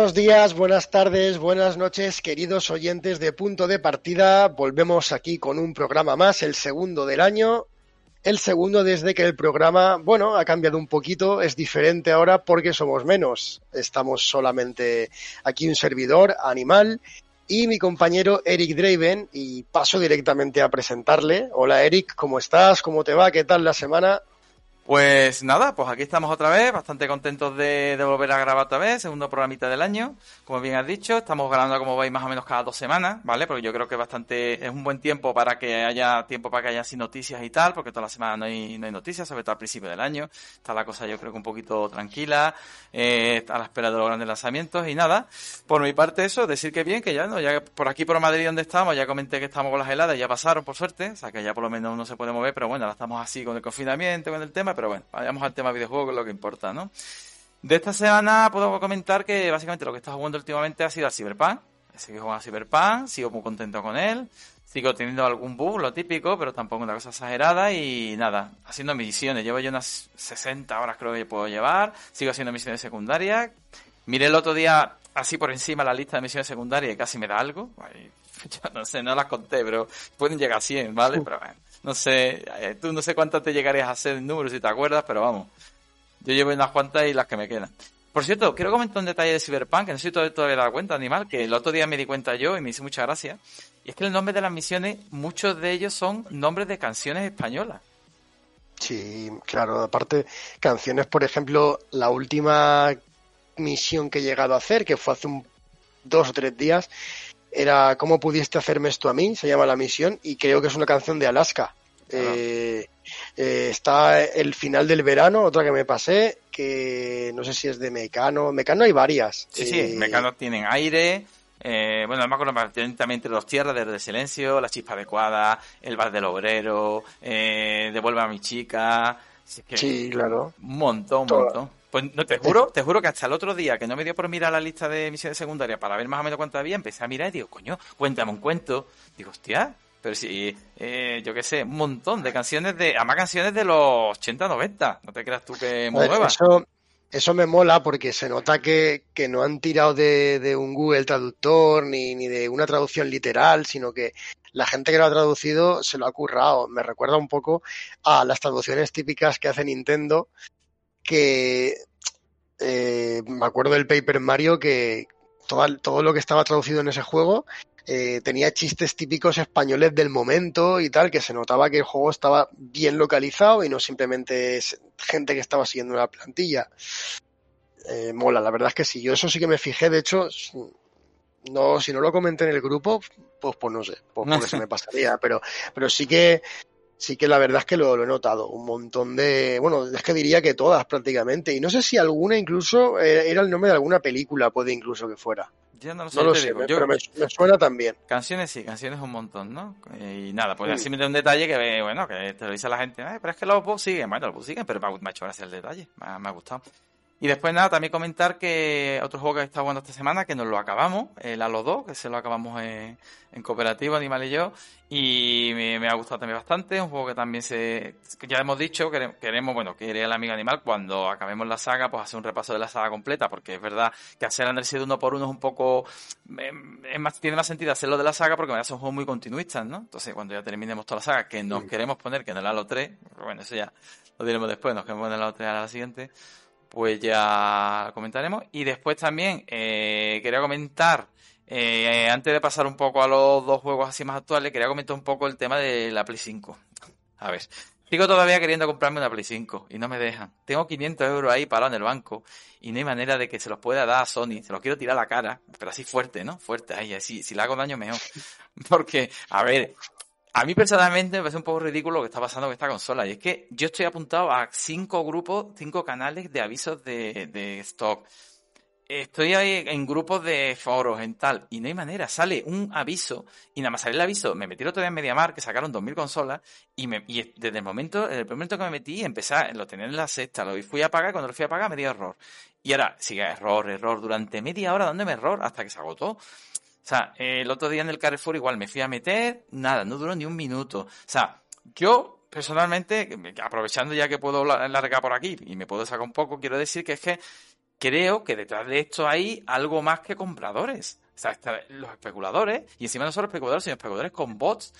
Buenos días, buenas tardes, buenas noches, queridos oyentes de Punto de Partida. Volvemos aquí con un programa más, el segundo del año. El segundo desde que el programa, bueno, ha cambiado un poquito, es diferente ahora porque somos menos. Estamos solamente aquí un servidor, Animal, y mi compañero Eric Draven, y paso directamente a presentarle. Hola Eric, ¿cómo estás? ¿Cómo te va? ¿Qué tal la semana? Pues nada, pues aquí estamos otra vez, bastante contentos de, volver a grabar otra vez, segundo programita del año, como bien has dicho, estamos grabando como veis más o menos cada dos semanas, ¿vale? Porque yo creo que bastante, es un buen tiempo para que haya tiempo para que haya así noticias y tal, porque toda la semana no hay, no hay noticias, sobre todo al principio del año, está la cosa yo creo que un poquito tranquila, eh, a la espera de los grandes lanzamientos y nada, por mi parte eso, decir que bien, que ya no, ya por aquí por Madrid donde estamos, ya comenté que estamos con las heladas, ya pasaron por suerte, o sea que ya por lo menos uno se puede mover, pero bueno, ahora estamos así con el confinamiento, con el tema, pero bueno, vayamos al tema videojuego, que es lo que importa, ¿no? De esta semana puedo comentar que básicamente lo que he estado jugando últimamente ha sido al Cyberpunk. He jugando a Cyberpunk, sigo muy contento con él. Sigo teniendo algún bug, lo típico, pero tampoco una cosa exagerada y nada, haciendo misiones. Llevo yo unas 60 horas creo que puedo llevar. Sigo haciendo misiones secundarias. Miré el otro día así por encima la lista de misiones secundarias y casi me da algo. Yo no sé, no las conté, pero pueden llegar a 100, ¿vale? Pero bueno no sé, eh, tú no sé cuántas te llegarías a hacer en números si te acuerdas, pero vamos. Yo llevo unas cuantas y las que me quedan. Por cierto, quiero comentar un detalle de Cyberpunk, que no sé si todavía dado cuenta, Animal, que el otro día me di cuenta yo y me hizo mucha gracia. Y es que el nombre de las misiones, muchos de ellos son nombres de canciones españolas. Sí, claro, aparte, canciones, por ejemplo, la última misión que he llegado a hacer, que fue hace un, dos o tres días, era ¿Cómo pudiste hacerme esto a mí? Se llama la misión y creo que es una canción de Alaska. Eh, eh, está el final del verano, otra que me pasé, que no sé si es de Mecano. Mecano hay varias. Sí, sí, eh, Mecano tienen aire. bueno, no me acuerdo también entre los tierras de silencio, la chispa adecuada, el bar del obrero, devuelve a mi chica. sí, claro. Un montón, un montón. Pues no, te juro, te juro que hasta el otro día, que no me dio por mirar la lista de misiones secundarias para ver más o menos cuánto había, empecé a mirar y digo, coño, cuéntame un cuento. Digo, hostia, pero sí, eh, yo qué sé, un montón de canciones de, además canciones de los 80, 90. No te creas tú que muy nuevas. Eso, eso me mola porque se nota que, que no han tirado de, de, un Google Traductor ni, ni de una traducción literal, sino que la gente que lo ha traducido se lo ha currado. Me recuerda un poco a las traducciones típicas que hace Nintendo, que eh, me acuerdo del Paper Mario que todo, todo, lo que estaba traducido en ese juego eh, tenía chistes típicos españoles del momento y tal, que se notaba que el juego estaba bien localizado y no simplemente gente que estaba siguiendo una plantilla. Eh, mola, la verdad es que sí, yo eso sí que me fijé, de hecho, no, si no lo comenté en el grupo, pues, pues no sé, pues porque se me pasaría, pero, pero sí que sí que la verdad es que lo, he notado. Un montón de. Bueno, es que diría que todas prácticamente. Y no sé si alguna incluso eh, era el nombre de alguna película, puede incluso que fuera. Ya no lo sé, no lo sé pero me, suena también. Canciones sí, canciones un montón, ¿no? Y nada, pues así me da un detalle que, bueno, que te lo dice la gente, pero es que los siguen, bueno, los siguen, pero me ha, hecho gracia el detalle, me me ha gustado. Y después nada, también comentar que otro juego que he estado jugando esta semana, que nos lo acabamos, el Halo 2, que se lo acabamos en, en cooperativo, Animal y yo, y me, ha gustado también bastante, un juego que también se, ya hemos dicho, queremos, bueno, que el amigo Animal, cuando acabemos la saga, pues hacer un repaso de la saga completa, porque es verdad que hacer Undersea uno por uno es un poco, es más, tiene más sentido hacerlo de la saga porque me son juegos muy continuistas, ¿no? Entonces cuando ya terminemos toda la saga, que nos queremos poner, que en el Halo 3, bueno, eso ya lo diremos después, nos queremos poner el Halo 3 a la siguiente, pues ya comentaremos. Y después también eh, quería comentar, eh, antes de pasar un poco a los dos juegos así más actuales, quería comentar un poco el tema de la Play 5. A ver, sigo todavía queriendo comprarme una Play 5 y no me dejan. Tengo 500 euros ahí parados en el banco y no hay manera de que se los pueda dar a Sony. Se los quiero tirar a la cara, pero así fuerte, ¿no? Fuerte, ahí, así. Si le hago daño, mejor. Porque, a ver, a mí personalmente me parece un poco ridículo lo que está pasando con esta consola. Y es que yo estoy apuntado a cinco grupos, cinco canales de avisos de, stock. Estoy ahí en grupos de foros, en tal, y no hay manera. Sale un aviso, y nada más sale el aviso. Me metí otro día en MediaMar, que sacaron 2.000 consolas, y, me, y desde el momento, desde el momento que me metí, empecé, lo tenía en la sexta, lo fui a pagar, cuando lo fui a pagar me dio error. Y ahora sigue error, error, durante media hora dándome error hasta que se agotó. Sea, el otro día en el Carrefour igual me fui a meter, nada, no duró ni un minuto. O sea, yo personalmente, aprovechando ya que puedo largar por aquí y me puedo sacar un poco, quiero decir que es que creo que detrás de esto hay algo más que compradores. O sea, los especuladores, y encima no solo especuladores, sino especuladores con bots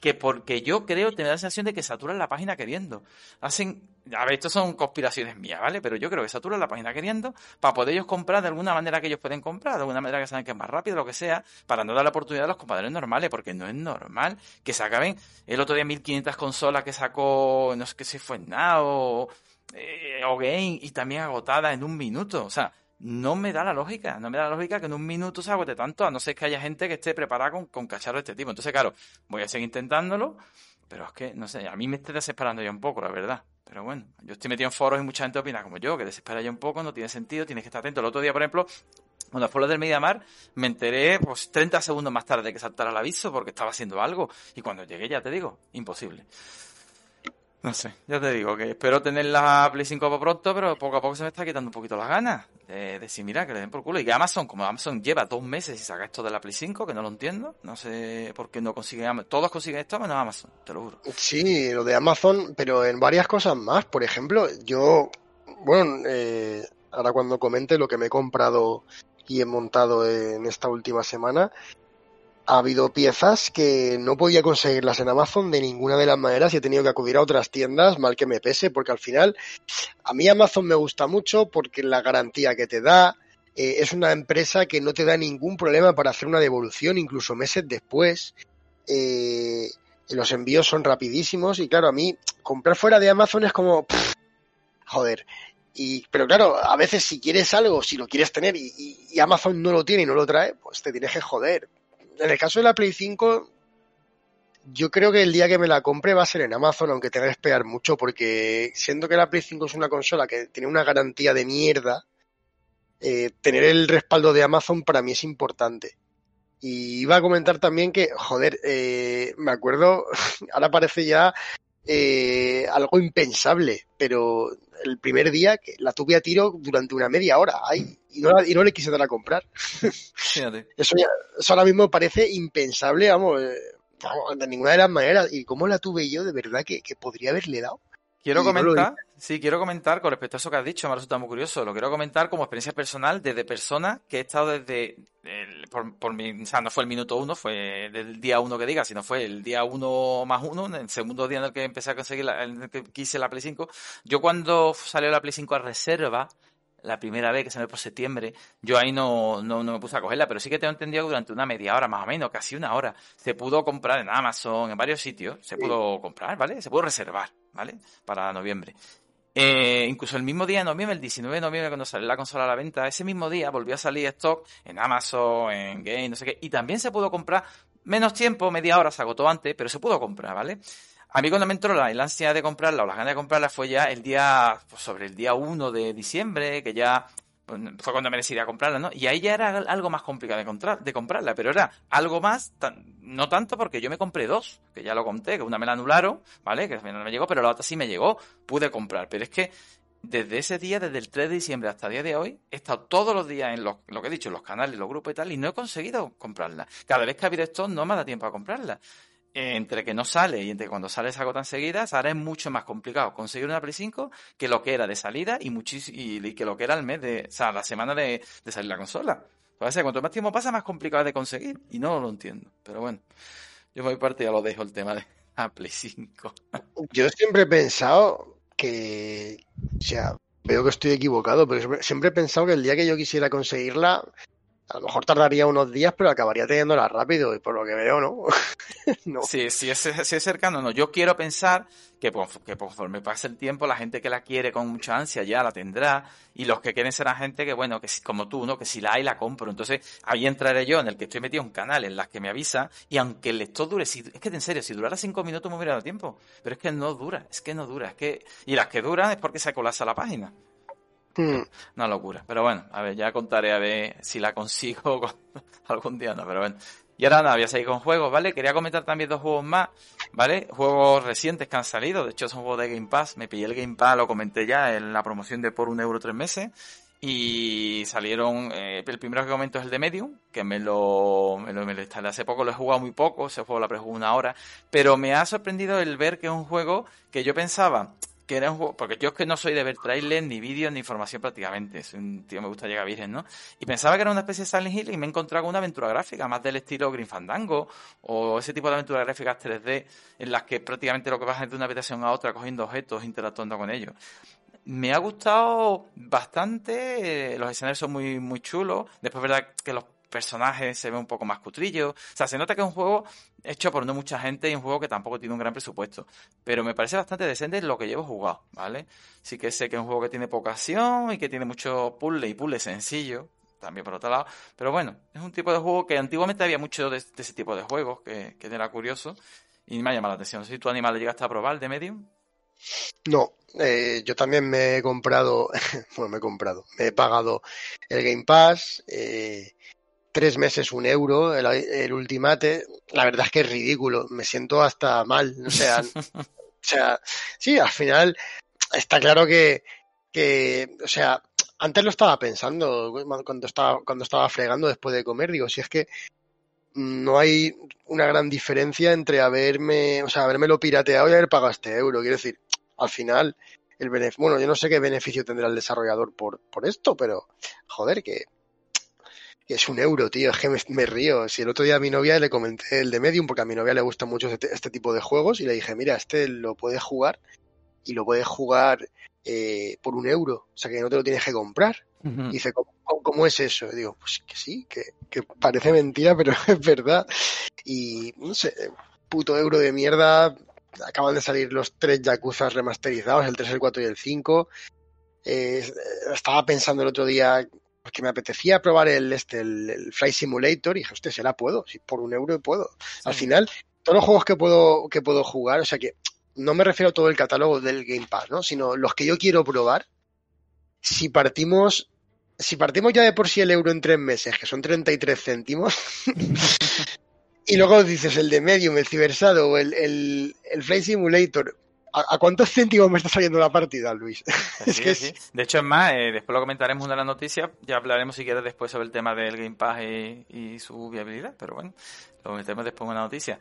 que porque yo creo tener la sensación de que saturan la página queriendo. Hacen, a ver, esto son conspiraciones mías, ¿vale? Pero yo creo que saturan la página queriendo para poder ellos comprar de alguna manera que ellos pueden comprar, de alguna manera que saben que es más rápido, lo que sea, para no dar la oportunidad a los compadres normales, porque no es normal que se acaben el otro día 1500 consolas que sacó, no sé qué si fue Now eh, o Game y también agotada en un minuto. O sea, no me da la lógica, no me da la lógica que en un minuto se agote tanto, a no ser que haya gente que esté preparada con, con cacharros de este tipo. Entonces, claro, voy a seguir intentándolo, pero es que, no sé, a mí me está desesperando ya un poco, la verdad. Pero bueno, yo estoy metido en foros y mucha gente opina como yo, que desespera ya un poco, no tiene sentido, tienes que estar atento. El otro día, por ejemplo, cuando fue lo del Mediamar, me enteré pues 30 segundos más tarde que saltara el aviso porque estaba haciendo algo. Y cuando llegué, ya te digo, imposible. No sé, ya te digo que espero tener la Play 5 por pronto, pero poco a poco se me está quitando un poquito las ganas de decir, mira, que le den por culo. Y que Amazon, como Amazon lleva dos meses y saca esto de la Play 5, que no lo entiendo, no sé por qué no consiguen, todos consiguen esto menos Amazon, te lo juro. Sí, lo de Amazon, pero en varias cosas más. Por ejemplo, yo, bueno, eh, ahora cuando comente lo que me he comprado y he montado en esta última semana, ha habido piezas que no podía conseguirlas en Amazon de ninguna de las maneras y he tenido que acudir a otras tiendas, mal que me pese, porque al final a mí Amazon me gusta mucho porque la garantía que te da eh, es una empresa que no te da ningún problema para hacer una devolución, incluso meses después. Eh, los envíos son rapidísimos y claro, a mí comprar fuera de Amazon es como... joder, y, pero claro, a veces si quieres algo, si lo quieres tener y, y, Amazon no lo tiene y no lo trae, pues te tienes que joder en el caso de la Play 5, yo creo que el día que me la compre va a ser en Amazon, aunque tenga que esperar mucho, porque siendo que la Play 5 es una consola que tiene una garantía de mierda, eh, tener el respaldo de Amazon para mí es importante. Y iba a comentar también que, joder, eh, me acuerdo, ahora parece ya eh, algo impensable, pero el primer día que la tuve a tiro durante una media hora ay, y, no, y no le quise dar a comprar. Eso, ya, eso ahora mismo parece impensable, vamos, eh, vamos, de ninguna de las maneras. ¿Y cómo la tuve yo? De verdad que, que podría haberle dado. Quiero comentar, sí, quiero comentar con respecto a eso que has dicho, me resulta muy curioso. Lo quiero comentar como experiencia personal desde persona que he estado desde, el, por, por mi, o sea, no fue el minuto uno, fue del día uno que diga, sino fue el día uno más uno, el segundo día en el que empecé a conseguir, la, en el que quise la Play 5. Yo cuando salió la Play 5 a reserva, la primera vez que se me por septiembre, yo ahí no, no, no, me puse a cogerla, pero sí que tengo entendido que durante una media hora, más o menos, casi una hora, se pudo comprar en Amazon, en varios sitios, se pudo comprar, ¿vale? Se pudo reservar, ¿vale? Para noviembre. Eh, incluso el mismo día de noviembre, el 19 de noviembre, cuando salió la consola a la venta, ese mismo día volvió a salir stock en Amazon, en Game, no sé qué, y también se pudo comprar menos tiempo, media hora, se agotó antes, pero se pudo comprar, ¿vale? A mí cuando me entró la, ansia de comprarla o las ganas de comprarla fue ya el día, pues sobre el día 1 de diciembre, que ya fue cuando me decidí a comprarla, ¿no? Y ahí ya era algo más complicado de, de comprarla, pero era algo más, no tanto porque yo me compré dos, que ya lo conté, que una me la anularon, ¿vale? Que no me llegó, pero la otra sí me llegó, pude comprar, pero es que desde ese día, desde el 3 de diciembre hasta el día de hoy, he estado todos los días en los, lo que he dicho, en los canales, los grupos y tal, y no he conseguido comprarla. Cada vez que ha habido esto, no me da tiempo a comprarla entre que no sale y entre cuando sale esa gota enseguida, ahora es mucho más complicado conseguir una Play 5 que lo que era de salida y, y que lo que era el mes de, o sea, la semana de, salir la consola. Que cuanto más tiempo pasa, más complicado de conseguir y no lo entiendo. Pero bueno, yo por mi parte ya lo dejo el tema de la Play 5. Yo siempre he pensado que, o sea, veo que estoy equivocado, pero siempre he pensado que el día que yo quisiera conseguirla, a lo mejor tardaría unos días, pero acabaría teniéndola rápido, y por lo que veo, ¿no? no. Sí, sí es, sí es cercano, no. Yo quiero pensar que, que conforme pase el tiempo, la gente que la quiere con mucha ansia ya la tendrá, y los que quieren será gente que, bueno, que como tú, ¿no? Que si la hay, la compro. Entonces, ahí entraré yo, en el que estoy metido en canales en las que me avisa, y aunque el lector dure, si, es que en serio, si durara cinco minutos me hubiera dado tiempo, pero es que no dura, es que no dura, es que, y las que duran es porque se colapsa la página. Hmm. Una locura. Pero bueno, a ver, ya contaré a ver si la consigo algún día, no, pero bueno. Y ahora nada, voy a seguir con juegos, ¿vale? Quería comentar también dos juegos más, ¿vale? Juegos recientes que han salido, de hecho son juegos de Game Pass, me pillé el Game Pass, lo comenté ya en la promoción de por un euro tres meses, y salieron, eh, el primero que comento es el de Medium, que me lo, me lo, instalé hace poco, lo he jugado muy poco, ese juego lo prejugué una hora, pero me ha sorprendido el ver que es un juego que yo pensaba, que era un juego, porque yo es que no soy de ver trailers, ni vídeos, ni información prácticamente, es un tío me gusta llegar virgen, ¿no? Y pensaba que era una especie de Silent Hill y me he encontrado con una aventura gráfica, más del estilo Green Fandango, o ese tipo de aventuras gráficas 3D, en las que prácticamente lo que vas de una habitación a otra cogiendo objetos, interactuando con ellos. Me ha gustado bastante, los escenarios son muy, muy chulos, después verdad que los personajes se ve un poco más cutrillo. O sea, se nota que es un juego hecho por no mucha gente y un juego que tampoco tiene un gran presupuesto. Pero me parece bastante decente lo que llevo jugado, ¿vale? Sí que sé que es un juego que tiene poca acción y que tiene mucho puzzle y puzzle sencillo, también por otro lado. Pero bueno, es un tipo de juego que antiguamente había mucho de, ese tipo de juegos, que, que, era curioso y me ha llamado la atención. si tu animal le llegaste a probar de Medium. No, eh, yo también me he comprado, bueno, me he comprado, me he pagado el Game Pass, eh, tres meses un euro el, ultimate, la verdad es que es ridículo, me siento hasta mal, o sea, o sea, sí, al final está claro que, que, o sea, antes lo estaba pensando cuando estaba, cuando estaba fregando después de comer, digo, si es que no hay una gran diferencia entre haberme, o sea, haberme lo pirateado y haber pagado este euro, quiero decir, al final el bueno, yo no sé qué beneficio tendrá el desarrollador por, por esto, pero joder, que es un euro, tío, es que me, río. Si el otro día a mi novia le comenté el de Medium, porque a mi novia le gusta mucho este, este tipo de juegos, y le dije, mira, este lo puedes jugar y lo puedes jugar eh, por un euro, o sea que no te lo tienes que comprar. Y dice, ¿cómo, es eso? Y digo, pues que sí, que, que parece mentira, pero es verdad. Y no sé, puto euro de mierda. Acaban de salir los tres Yakuza remasterizados, el 3, el 4 y el 5. Eh, estaba pensando el otro día porque me apetecía probar el, este, el, Flight Simulator y dije, hostia, se la puedo, si por un euro puedo. Al final, todos los juegos que puedo, que puedo jugar, o sea que no me refiero a todo el catálogo del Game Pass, ¿no? Sino los que yo quiero probar, si partimos, si partimos ya de por sí el euro en tres meses, que son 33 céntimos, y luego dices el de Medium, el Cibersado o el, el, el Flight Simulator, ¿A, cuántos céntimos me está saliendo la partida, Luis? es que De hecho, es más, eh, después lo comentaremos en la noticia, ya hablaremos si quieres después sobre el tema del Game Pass y, su viabilidad, pero bueno, lo metemos después en la noticia.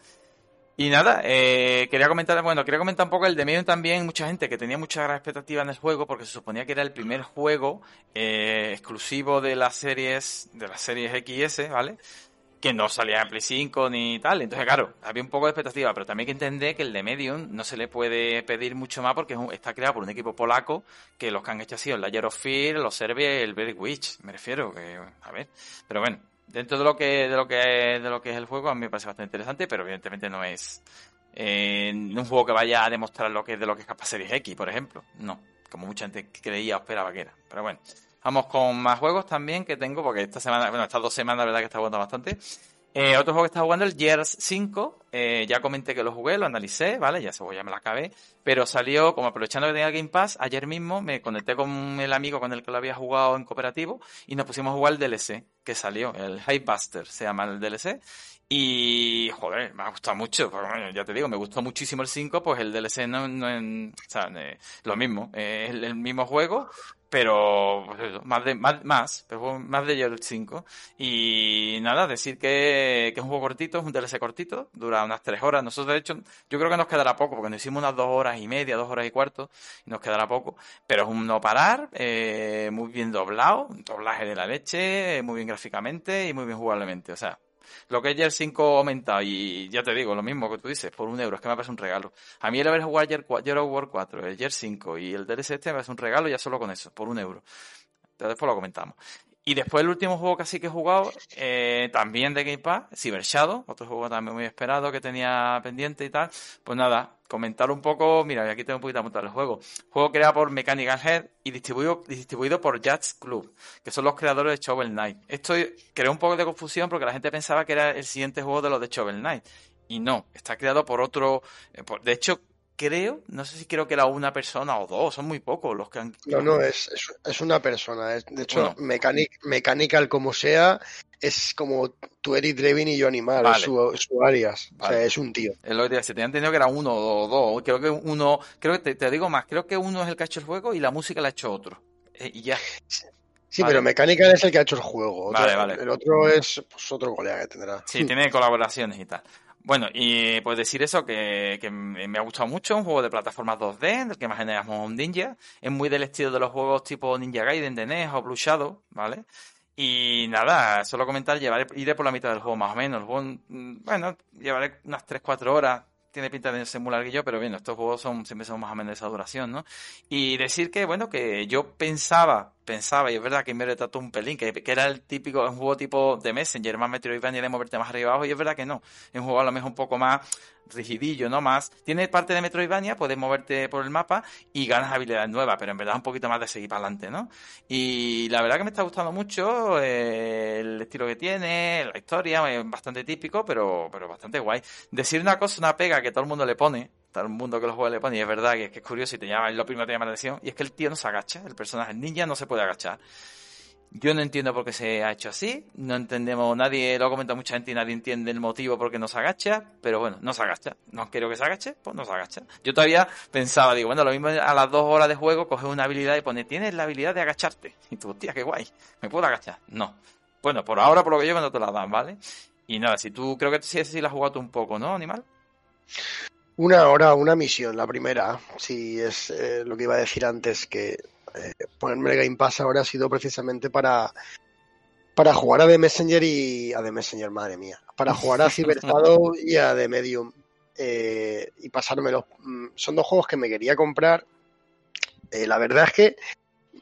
Y nada, eh, quería comentar, bueno, quería comentar un poco el de Medium también, mucha gente que tenía mucha gran expectativa en el juego porque se suponía que era el primer juego eh, exclusivo de las series, de las series XS, ¿vale? Que no salía en Play 5 ni tal. Entonces, claro, había un poco de expectativa, pero también hay que entender que el de Medium no se le puede pedir mucho más porque está creado por un equipo polaco que los que han hecho sido el Layer of Fear, los Serbia y el Very Witch, me refiero, que, a ver. Pero bueno, dentro de lo que de lo que de lo que es el juego a mí me parece bastante interesante, pero evidentemente no es eh, un juego que vaya a demostrar lo que es de lo que es capaz X, por ejemplo. No, como mucha gente creía o esperaba que era. Pero bueno, Vamos con más juegos también que tengo, porque esta semana, bueno, estas dos semanas, la verdad que está jugando bastante. Eh, otro juego que está jugando, el Gears 5, eh, ya comenté que lo jugué, lo analicé, ¿vale? Ya se ya me la acabé. Pero salió, como aprovechando que tenía Game Pass, ayer mismo me conecté con el amigo con el que lo había jugado en cooperativo y nos pusimos a jugar el DLC que salió, el Buster se llama el DLC. Y, joder, me ha gustado mucho. Bueno, ya te digo, me gustó muchísimo el 5, pues el DLC no, no lo mismo, es el mismo juego, pero pues más de más, más pero más de el 5 y nada decir que, es un juego cortito es un DLC cortito dura unas 3 horas. Nosotros de hecho yo creo que nos quedará poco porque nos hicimos unas 2 horas y media 2 horas y cuarto y nos quedará poco. Pero es un no parar eh, muy bien doblado un doblaje de la leche muy bien gráficamente y muy bien jugablemente. O sea Lo que es Gear 5 aumentado y ya te digo, lo mismo que tú dices, por un euro, es que me parece un regalo. A mí el haber jugado Gear War 4, el Gear 5 y el DLC este me parece un regalo ya solo con eso, por un euro. Entonces después lo comentamos. Y después el último juego que así que he jugado, eh, también de Game Pass, Cyber Shadow, otro juego también muy esperado que tenía pendiente y tal. Pues nada, comentar un poco, mira, aquí tengo un poquito apuntado el juego. Juego creado por Mechanical Head y distribuido, distribuido por Jazz Club, que son los creadores de Shovel Knight. Esto creó un poco de confusión porque la gente pensaba que era el siguiente juego de los de Shovel Knight. Y no, está creado por otro... Eh, de hecho, creo, no sé si creo que era una persona o dos, son muy pocos los que han... No, no, es, es, una persona. de hecho, Mechanical como sea, es como tú Eric Drevin y yo Animal, su, su, alias. O sea, es un tío. Es lo que te tenía entendido que era uno o dos. Creo que uno, creo que te, digo más, creo que uno es el que ha hecho el juego y la música la ha hecho otro. Eh, y ya. Sí, pero Mechanical es el que ha hecho el juego. Vale, vale. El otro es pues, otro colega que tendrá. Sí, tiene colaboraciones y tal. Bueno, y pues decir eso, que, me ha gustado mucho, un juego de plataformas 2D, del que más generamos un ninja. Es muy del estilo de los juegos tipo Ninja Gaiden de NES o Blue Shadow, ¿vale? Y nada, solo comentar, llevaré, iré por la mitad del juego más o menos. El juego, mm, bueno, llevaré unas 3-4 horas tiene pinta de ser muy larguillo, pero bien, estos juegos son, siempre son más o menos de esa duración, ¿no? Y decir que, bueno, que yo pensaba, pensaba, y es verdad que me retrató un pelín, que, era el típico, un juego tipo de Messenger, más Metroidvania de moverte más arriba abajo, y es verdad que no. Es un juego a lo mejor un poco más rigidillo, ¿no? Más. Tiene parte de Metroidvania, puedes moverte por el mapa y ganas habilidades nuevas, pero en verdad un poquito más de seguir para adelante, ¿no? Y la verdad que me está gustando mucho eh, el estilo que tiene, la historia, es bastante típico, pero, pero bastante guay. Decir una cosa, una pega que todo el mundo le pone, todo el mundo que los juega le pone, y es verdad que es, es curioso y te llama, lo primero que te llama la atención, y es que el tío no se agacha, el personaje ninja no se puede agachar. Yo no entiendo por qué se ha hecho así, no entendemos, nadie, lo ha comentado mucha gente y nadie entiende el motivo por qué no se agacha, pero bueno, no se agacha. No quiero que se agache, pues no se agacha. Yo todavía pensaba, digo, bueno, lo mismo a las dos horas de juego, coges una habilidad y pone, tienes la habilidad de agacharte. Y tú, hostia, qué guay, ¿me puedo agachar? No. Bueno, por ahora, por lo que llevo, no te la dan, ¿vale? Y nada, si tú, creo que sí, sí la has jugado un poco, ¿no, Animal? Una hora, una misión, la primera. Sí, es eh, lo que iba a decir antes, que eh, ponerme Game Pass ahora ha sido precisamente para, para jugar a The Messenger y a The Messenger, madre mía, para jugar a Cyber y a The Medium eh, y pasármelo. Mm, son dos juegos que me quería comprar. Eh, la verdad es que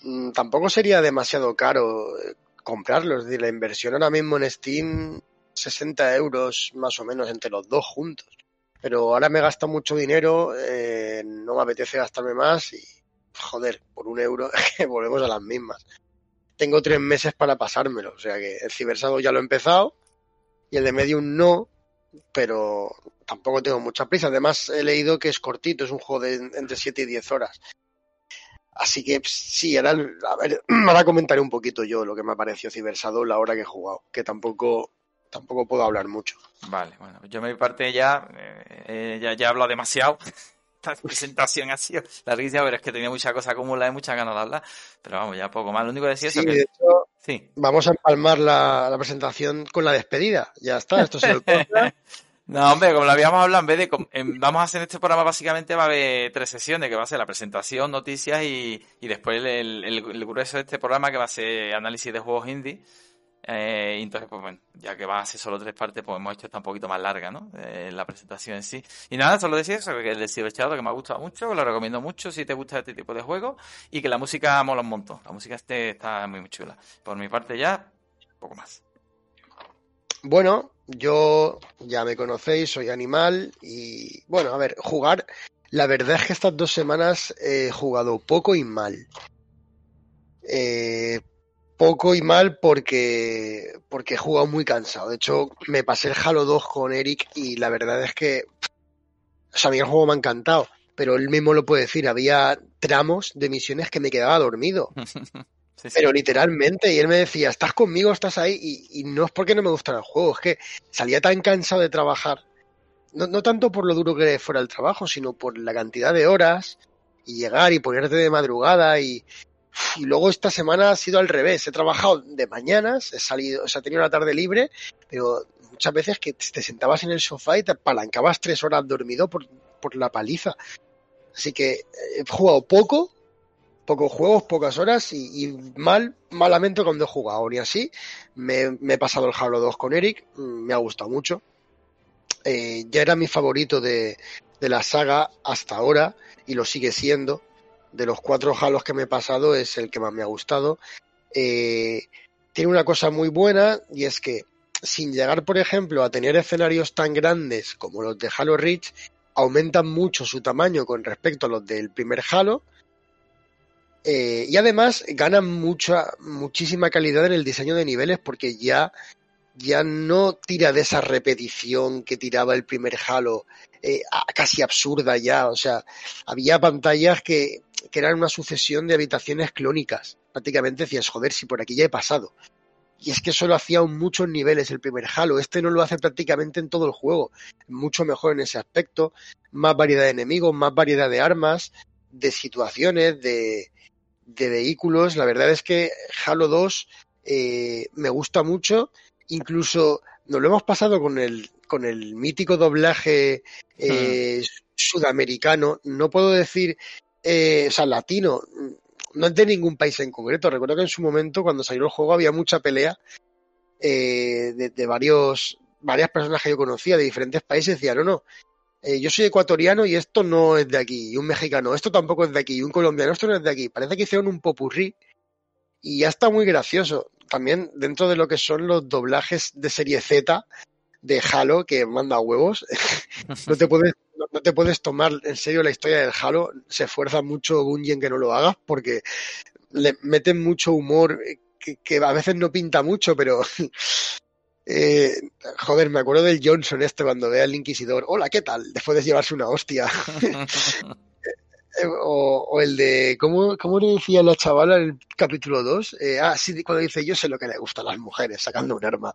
mm, tampoco sería demasiado caro comprarlos. Decir, la inversión ahora mismo en Steam, 60 euros más o menos entre los dos juntos. Pero ahora me he gastado mucho dinero, no me apetece gastarme más y, joder, por un euro, volvemos a las mismas. Tengo tres meses para pasármelo, o sea que el Cibersado ya lo he empezado y el de Medium no, pero tampoco tengo mucha prisa. Además, he leído que es cortito, es un juego de entre 7 y 10 horas. Así que sí, ahora, a ver, ahora comentaré un poquito yo lo que me ha parecido Cibersado la hora que he jugado, que tampoco tampoco puedo hablar mucho. Vale, bueno, yo me parte ya, eh, ya, ya he hablado demasiado esta presentación ha sido larguísima, pero es que tenía mucha cosa acumulada y muchas ganas de hablar. Pero vamos, ya poco más. Lo único que decía es que. De hecho, sí. Vamos a empalmar la, presentación con la despedida. Ya está, esto es el. No, hombre, como lo habíamos hablado, en vez de. vamos a hacer este programa, básicamente va a haber tres sesiones, que va a ser la presentación, noticias y, y después el, el, grueso de este programa, que va a ser análisis de juegos indie. Eh, entonces, pues bueno, ya que va a ser solo tres partes, pues hemos hecho esta un poquito más larga, ¿no? Eh, la presentación en sí. Y nada, solo decir que el de Cyberchado que me ha gustado mucho, lo recomiendo mucho si te gusta este tipo de juegos, y que la música mola un montón. La música este está muy, muy chula. Por mi parte ya, poco más. Bueno, yo ya me conocéis, soy animal, y bueno, a ver, jugar. La verdad es que estas dos semanas he jugado poco y mal. Eh, poco y mal porque, porque he jugado muy cansado. De hecho, me pasé el Halo 2 con Eric y la verdad es que, o sea, a mí el juego me ha encantado, pero él mismo lo puede decir, había tramos de misiones que me quedaba dormido. Pero literalmente, y él me decía, estás conmigo, estás ahí, y, no es porque no me gustara el juego, es que salía tan cansado de trabajar, no, no tanto por lo duro que fuera el trabajo, sino por la cantidad de horas, y llegar y ponerte de madrugada y, y luego esta semana ha sido al revés. He trabajado de mañanas, he salido, o sea, he tenido la tarde libre, pero muchas veces que te sentabas en el sofá y te apalancabas tres horas dormido por, por la paliza. Así que he jugado poco pocos juegos, pocas horas y, mal, malamente cuando he jugado. Ni así, me, he pasado el Halo 2 con Eric, mm, me ha gustado mucho. Eh, ya era mi favorito de, de, la saga hasta ahora y lo sigue siendo. De los cuatro Halos que me he pasado es el que más me ha gustado. Eh, tiene una cosa muy buena y es que sin llegar, por ejemplo, a tener escenarios tan grandes como los de Halo Reach, aumentan mucho su tamaño con respecto a los del primer Halo eh, y además ganan mucha, muchísima calidad en el diseño de niveles porque ya, ya no tira de esa repetición que tiraba el primer Halo, eh, casi absurda ya. O sea, había pantallas que, que eran una sucesión de habitaciones clónicas. Prácticamente decías, joder, si por aquí ya he pasado. Y es que solo hacía muchos niveles el primer Halo. Este no lo hace prácticamente en todo el juego. Mucho mejor en ese aspecto. Más variedad de enemigos, más variedad de armas, de situaciones, de, de vehículos. La verdad es que Halo 2 eh, me gusta mucho. Incluso nos lo hemos pasado con el, con el mítico doblaje eh, hmm. sudamericano. No puedo decir, eh, o sea, latino. No es de ningún país en concreto. Recuerdo que en su momento, cuando salió el juego, había mucha pelea de, de, varios, varias personas que yo conocía de diferentes países. Decían, no, no, eh, yo soy ecuatoriano y esto no es de aquí, y un mexicano, esto tampoco es de aquí, y un colombiano, esto no es de aquí. Parece que hicieron un popurrí y ya está muy gracioso. También dentro de lo que son los doblajes de serie Z de Halo, que manda huevos, no, te puedes, te puedes tomar en serio la historia del Halo, se esfuerza mucho Bungie en que no lo hagas porque le meten mucho humor que, que a veces no pinta mucho, pero eh, joder, me acuerdo del Johnson este cuando ve al Inquisidor. Hola, ¿qué tal? Después de llevarse una hostia. o, el de, ¿cómo, ¿cómo, le decía la chavala en el capítulo 2? Eh, ah, sí, cuando dice, yo sé lo que le gusta a las mujeres, sacando un arma.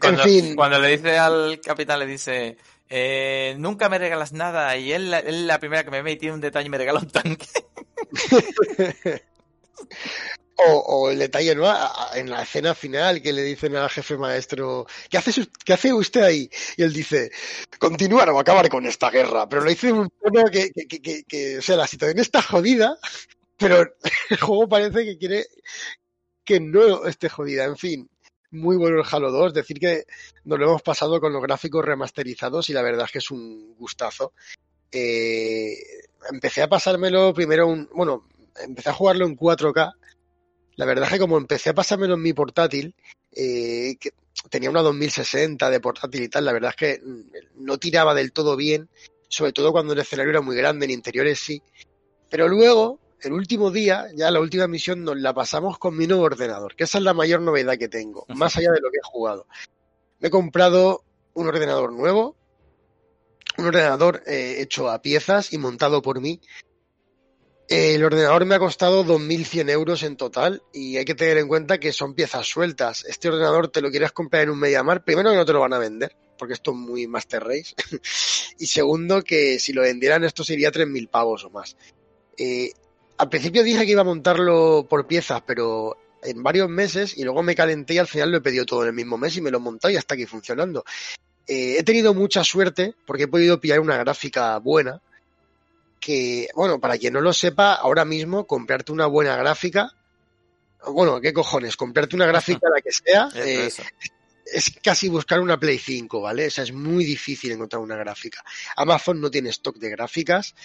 cuando, en fin. cuando le dice al capitán, le dice, eh, nunca me regalas nada y él, es la primera que me ve y tiene un detalle y me regala un tanque. O, el detalle, ¿no? En la escena final que le dicen al jefe maestro, ¿qué hace, ¿qué hace usted ahí? Y él dice, continuar o acabar con esta guerra. Pero lo dice un tono que, que, que, o sea, la situación está jodida, pero el juego parece que quiere que no esté jodida. En fin, muy bueno el Halo 2. Decir que nos lo hemos pasado con los gráficos remasterizados y la verdad es que es un gustazo. Eh, empecé a pasármelo primero un, bueno, empecé a jugarlo en 4K la verdad es que como empecé a pasármelo en mi portátil, eh, que tenía una 2060 de portátil y tal, la verdad es que no tiraba del todo bien, sobre todo cuando el escenario era muy grande, en interiores sí. Pero luego, el último día, ya la última misión, nos la pasamos con mi nuevo ordenador, que esa es la mayor novedad que tengo, más allá de lo que he jugado. Me he comprado un ordenador nuevo, un ordenador eh, hecho a piezas y montado por mí, el ordenador me ha costado 2.100 euros en total y hay que tener en cuenta que son piezas sueltas. Este ordenador te lo quieres comprar en un MediaMar, primero que no te lo van a vender, porque esto es muy Master Race. y segundo que si lo vendieran esto sería 3.000 pavos o más. Eh, al principio dije que iba a montarlo por piezas, pero en varios meses y luego me calenté y al final lo he pedido todo en el mismo mes y me lo he montado y está aquí funcionando. Eh, he tenido mucha suerte porque he podido pillar una gráfica buena que, bueno, para quien no lo sepa, ahora mismo comprarte una buena gráfica, bueno, ¿qué cojones? Comprarte una gráfica la que sea, eh, es casi buscar una Play 5, ¿vale? O sea, es muy difícil encontrar una gráfica. Amazon no tiene stock de gráficas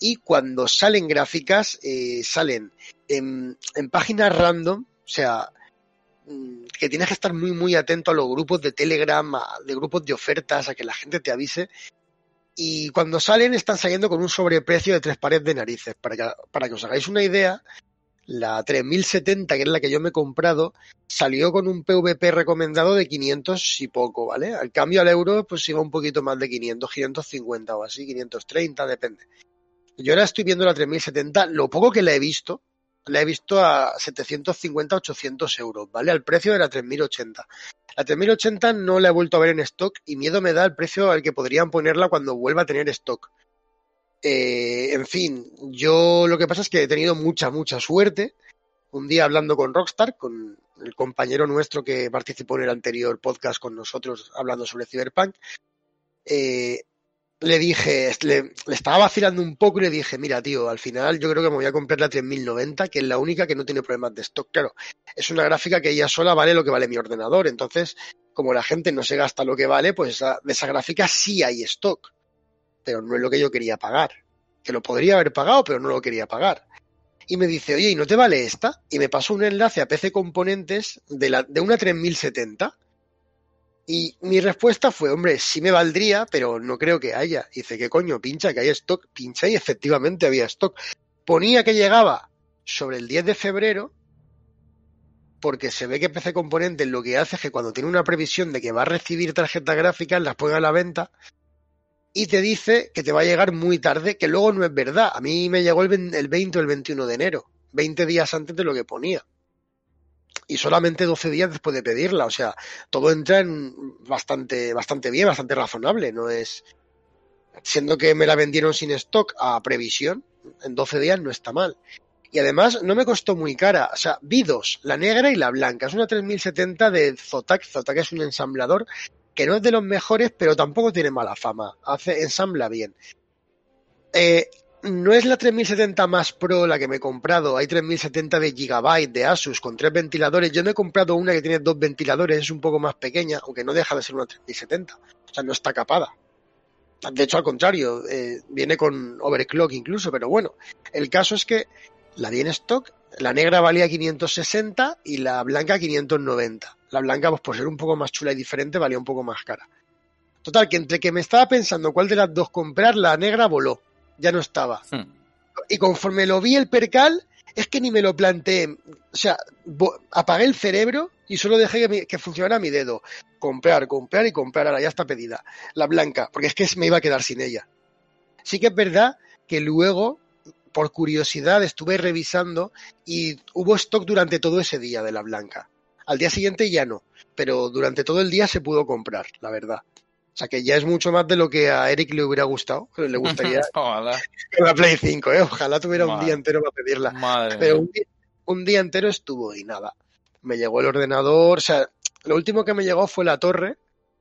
y cuando salen gráficas, eh, salen en, páginas random, o sea, mm, que tienes que estar muy muy atento a los grupos de Telegram, de grupos de ofertas, a que la gente te avise, y cuando salen están saliendo con un sobreprecio de tres pares de narices. Para que, para que os hagáis una idea, la 3070, que es la que yo me he comprado, salió con un PVP recomendado de 500 y poco, ¿vale? Al cambio al euro, pues iba un poquito más de 500, 550 o así, 530, depende. Yo ahora estoy viendo la 3070, lo poco que la he visto, la he visto a 750, 800 euros, ¿vale? Al precio de la 3080. La 3080 no la he vuelto a ver en stock y miedo me da el precio al que podrían ponerla cuando vuelva a tener stock. Eh, en fin, yo lo que pasa es que he tenido mucha, mucha suerte. Un día hablando con Rockstar, con el compañero nuestro que participó en el anterior podcast con nosotros hablando sobre Cyberpunk, eh, le dije, le, estaba vacilando un poco y le dije, mira, tío, al final yo creo que me voy a comprar la 3090, que es la única que no tiene problemas de stock. Claro, es una gráfica que ella sola vale lo que vale mi ordenador. Entonces, como la gente no se gasta lo que vale, pues de esa gráfica sí hay stock. Pero no es lo que yo quería pagar. Que lo podría haber pagado, pero no lo quería pagar. Y me dice, oye, ¿y no te vale esta? Y me pasó un enlace a PC Componentes de, la, de una 3070 y mi respuesta fue, hombre, sí me valdría, pero no creo que haya. dice, ¿qué coño? Pincha, que hay stock. Pincha y efectivamente había stock. Ponía que llegaba sobre el 10 de febrero, porque se ve que PC Componentes lo que hace es que cuando tiene una previsión de que va a recibir tarjetas gráficas, las pone a la venta y te dice que te va a llegar muy tarde, que luego no es verdad. A mí me llegó el 20 o el 21 de enero, 20 días antes de lo que ponía y solamente 12 días después de pedirla. O sea, todo entra en bastante, bastante bien, bastante razonable. No es. Siendo que me la vendieron sin stock a previsión, en 12 días no está mal. Y además no me costó muy cara. O sea, vi dos, la negra y la blanca. Es una 3070 de Zotac. Zotac es un ensamblador que no es de los mejores, pero tampoco tiene mala fama. Hace, ensambla bien. Eh, no es la 3070 más Pro la que me he comprado. Hay 3070 de Gigabyte de Asus con tres ventiladores. Yo no he comprado una que tiene dos ventiladores, es un poco más pequeña, aunque no deja de ser una 3070. O sea, no está capada. De hecho, al contrario, eh, viene con overclock incluso, pero bueno, el caso es que la vi en stock, la negra valía 560 y la blanca 590. La blanca, pues por ser un poco más chula y diferente, valía un poco más cara. Total, que entre que me estaba pensando cuál de las dos comprar, la negra voló ya no estaba. Hmm. Y conforme lo vi el percal, es que ni me lo planteé. O sea, apagué el cerebro y solo dejé que, funcionara mi dedo. Comprar, comprar y comprar. Ahora ya está pedida. La blanca, porque es que me iba a quedar sin ella. Sí que es verdad que luego, por curiosidad, estuve revisando y hubo stock durante todo ese día de la blanca. Al día siguiente ya no, pero durante todo el día se pudo comprar, la verdad. O sea que ya es mucho más de lo que a Eric le hubiera gustado. Le gustaría la Play 5, ¿eh? Ojalá tuviera un día entero para pedirla. Pero un día, entero estuvo y nada. Me llegó el ordenador. O sea, lo último que me llegó fue la torre,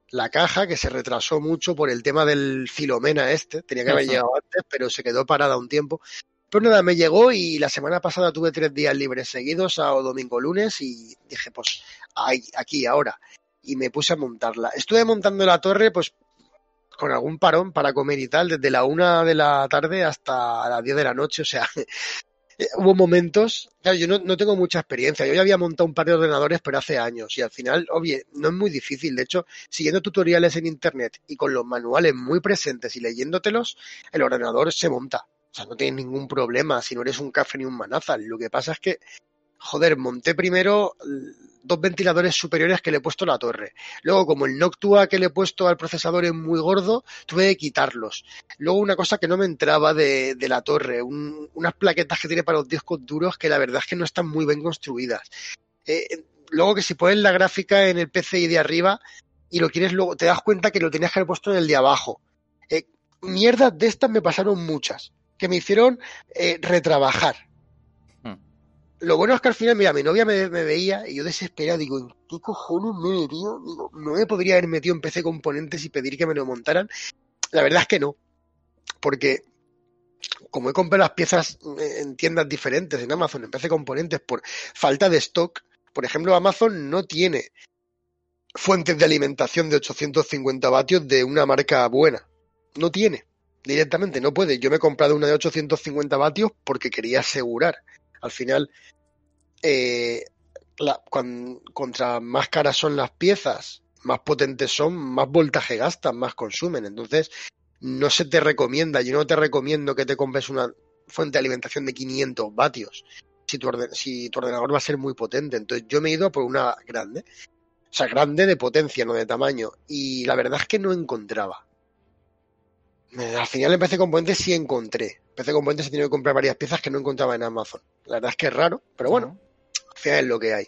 la caja, que se retrasó mucho por el tema del Filomena este. Tenía que haber llegado antes, pero se quedó parada un tiempo. Pero nada, me llegó y la semana pasada tuve tres días libres seguidos, sábado, domingo, lunes, y dije, pues, ahí, aquí, ahora y me puse a montarla. Estuve montando la torre, pues con algún parón para comer y tal, desde la una de la tarde hasta las diez de la noche, o sea, hubo momentos, claro, yo no, tengo mucha experiencia, yo ya había montado un par de ordenadores, pero hace años, y al final, obvio, no es muy difícil, de hecho, siguiendo tutoriales en internet y con los manuales muy presentes y leyéndotelos, el ordenador se monta, o sea, no tienes ningún problema, si no eres un café ni un manazal, lo que pasa es que, joder, monté primero dos ventiladores superiores que le he puesto a la torre. Luego, como el Noctua que le he puesto al procesador es muy gordo, tuve que quitarlos. Luego, una cosa que no me entraba de, la torre, unas plaquetas que tiene para los discos duros que la verdad es que no están muy bien construidas. Eh, luego que si pones la gráfica en el PCI de arriba y lo quieres luego, te das cuenta que lo tenías que haber puesto en el de abajo. Eh, mierdas de estas me pasaron muchas, que me hicieron eh, retrabajar lo bueno es que al final, mira, mi novia me, veía y yo desesperado, digo, ¿en qué cojones me he metido? Digo, no me podría haber metido en PC componentes y pedir que me lo montaran. La verdad es que no. Porque como he comprado las piezas en tiendas diferentes, en Amazon, en PC componentes, por falta de stock, por ejemplo, Amazon no tiene fuentes de alimentación de 850 vatios de una marca buena. No tiene. Directamente, no puede. Yo me he comprado una de 850 vatios porque quería asegurar al final, eh, contra más caras son las piezas, más potentes son, más voltaje gastan, más consumen. Entonces, no se te recomienda, yo no te recomiendo que te compres una fuente de alimentación de 500 vatios si tu, si tu ordenador va a ser muy potente. Entonces, yo me he ido por una grande. O sea, grande de potencia, no de tamaño. Y la verdad es que no encontraba. Al final en PC Componentes sí encontré. PC Componentes he tenido que comprar varias piezas que no encontraba en Amazon. La verdad es que es raro, pero bueno, al final es lo que hay.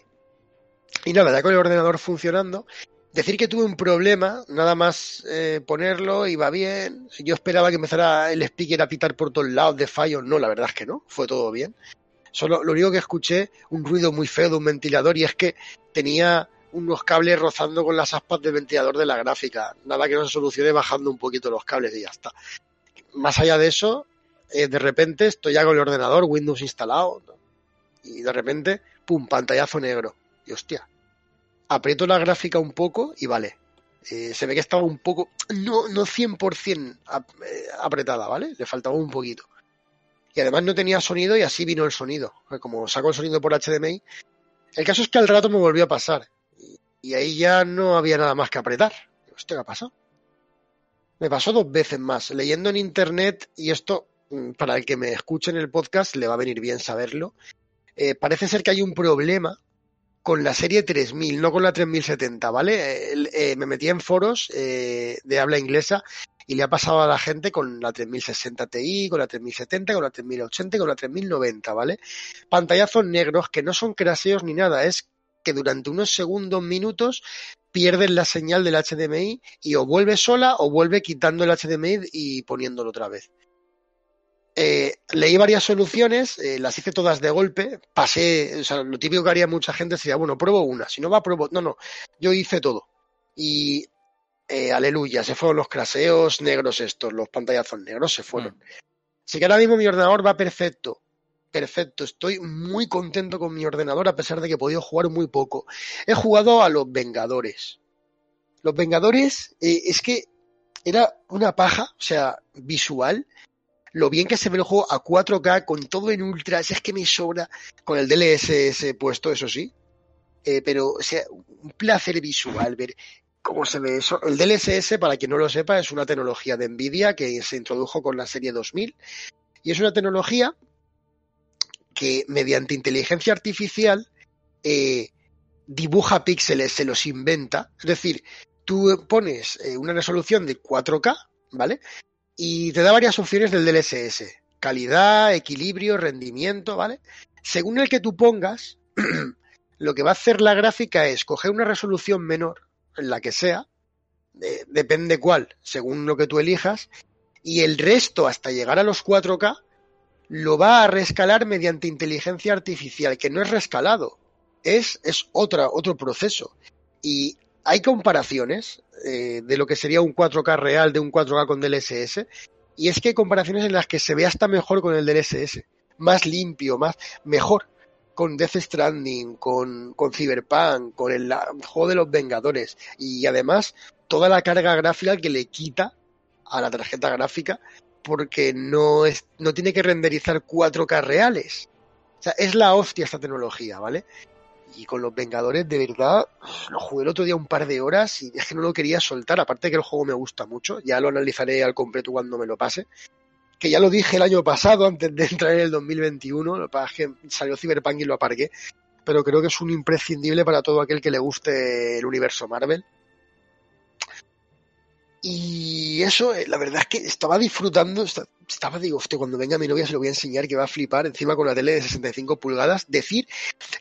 Y nada, ya con el ordenador funcionando, decir que tuve un problema, nada más eh, ponerlo, iba bien. Yo esperaba que empezara el speaker a pitar por todos lados de fallos. No, la verdad es que no, fue todo bien. Solo lo único que escuché, un ruido muy feo de un ventilador y es que tenía unos cables rozando con las aspas del ventilador de la gráfica. Nada que no se solucione bajando un poquito los cables y ya está. Más allá de eso, eh, de repente estoy ya con el ordenador, Windows instalado, y de repente, pum, pantallazo negro. Y hostia, aprieto la gráfica un poco y vale. Eh, se ve que estaba un poco, no, no 100% eh, apretada, ¿vale? Le faltaba un poquito. Y además no tenía sonido y así vino el sonido. Como saco el sonido por HDMI. El caso es que al rato me volvió a pasar. Y, ahí ya no había nada más que apretar. Hostia, ¿qué ha pasado? Me pasó dos veces más. Leyendo en internet, y esto mm, para el que me escuche en el podcast le va a venir bien saberlo. Eh, parece ser que hay un problema con la serie 3000, no con la 3070, ¿vale? Eh, me metí en foros eh, de habla inglesa y le ha pasado a la gente con la 3060 Ti, con la 3070, con la 3080 y con la 3090, ¿vale? Pantallazos negros que no son craseos ni nada, es que durante unos segundos, minutos, pierden la señal del HDMI y o vuelve sola o vuelve quitando el HDMI y poniéndolo otra vez. Eh, leí varias soluciones, eh, las hice todas de golpe, pasé, o sea, lo típico que haría mucha gente sería, bueno, pruebo una, si no va, pruebo, no, no, yo hice todo. Y eh, aleluya, se fueron los craseos negros estos, los pantallazos negros se fueron. Mm. Así que ahora mismo mi ordenador va perfecto, perfecto, estoy muy contento con mi ordenador a pesar de que he podido jugar muy poco. He jugado a los Vengadores. Los Vengadores es que era una paja, o sea, visual lo bien que se ve el juego a 4K con todo en ultra, es que me sobra con el DLSS puesto, eso sí. Eh, pero, o sea, un placer visual ver cómo se ve eso. El DLSS, para quien no lo sepa, es una tecnología de Nvidia que se introdujo con la serie 2000 y es una tecnología que mediante inteligencia artificial eh, dibuja píxeles, se los inventa. Es decir, tú pones eh, una resolución de 4K, ¿vale? y te da varias opciones del DLSS. Calidad, equilibrio, rendimiento, ¿vale? Según el que tú pongas, lo que va a hacer la gráfica es coger una resolución menor, en la que sea, depende cuál, según lo que tú elijas, y el resto hasta llegar a los 4K lo va a rescalar mediante inteligencia artificial, que no es rescalado, es, es otra, otro proceso. Y hay comparaciones eh, de lo que sería un 4K real de un 4K con DLSS, y es que hay comparaciones en las que se ve hasta mejor con el DLSS, más limpio, más mejor, con Death Stranding, con, con Cyberpunk, con el, juego de los Vengadores, y además toda la carga gráfica que le quita a la tarjeta gráfica porque no, es, no tiene que renderizar 4K reales. O sea, es la hostia esta tecnología, ¿vale? Y con los Vengadores, de verdad, lo jugué el otro día un par de horas y es que no lo quería soltar. Aparte que el juego me gusta mucho, ya lo analizaré al completo cuando me lo pase. Que ya lo dije el año pasado, antes de entrar en el 2021. Lo que pasa es que salió Cyberpunk y lo aparqué. Pero creo que es un imprescindible para todo aquel que le guste el universo Marvel. Y eso, eh, la verdad es que estaba disfrutando, estaba, digo, usted, cuando venga mi novia se lo voy a enseñar que va a flipar encima con la tele de 65 pulgadas. Decir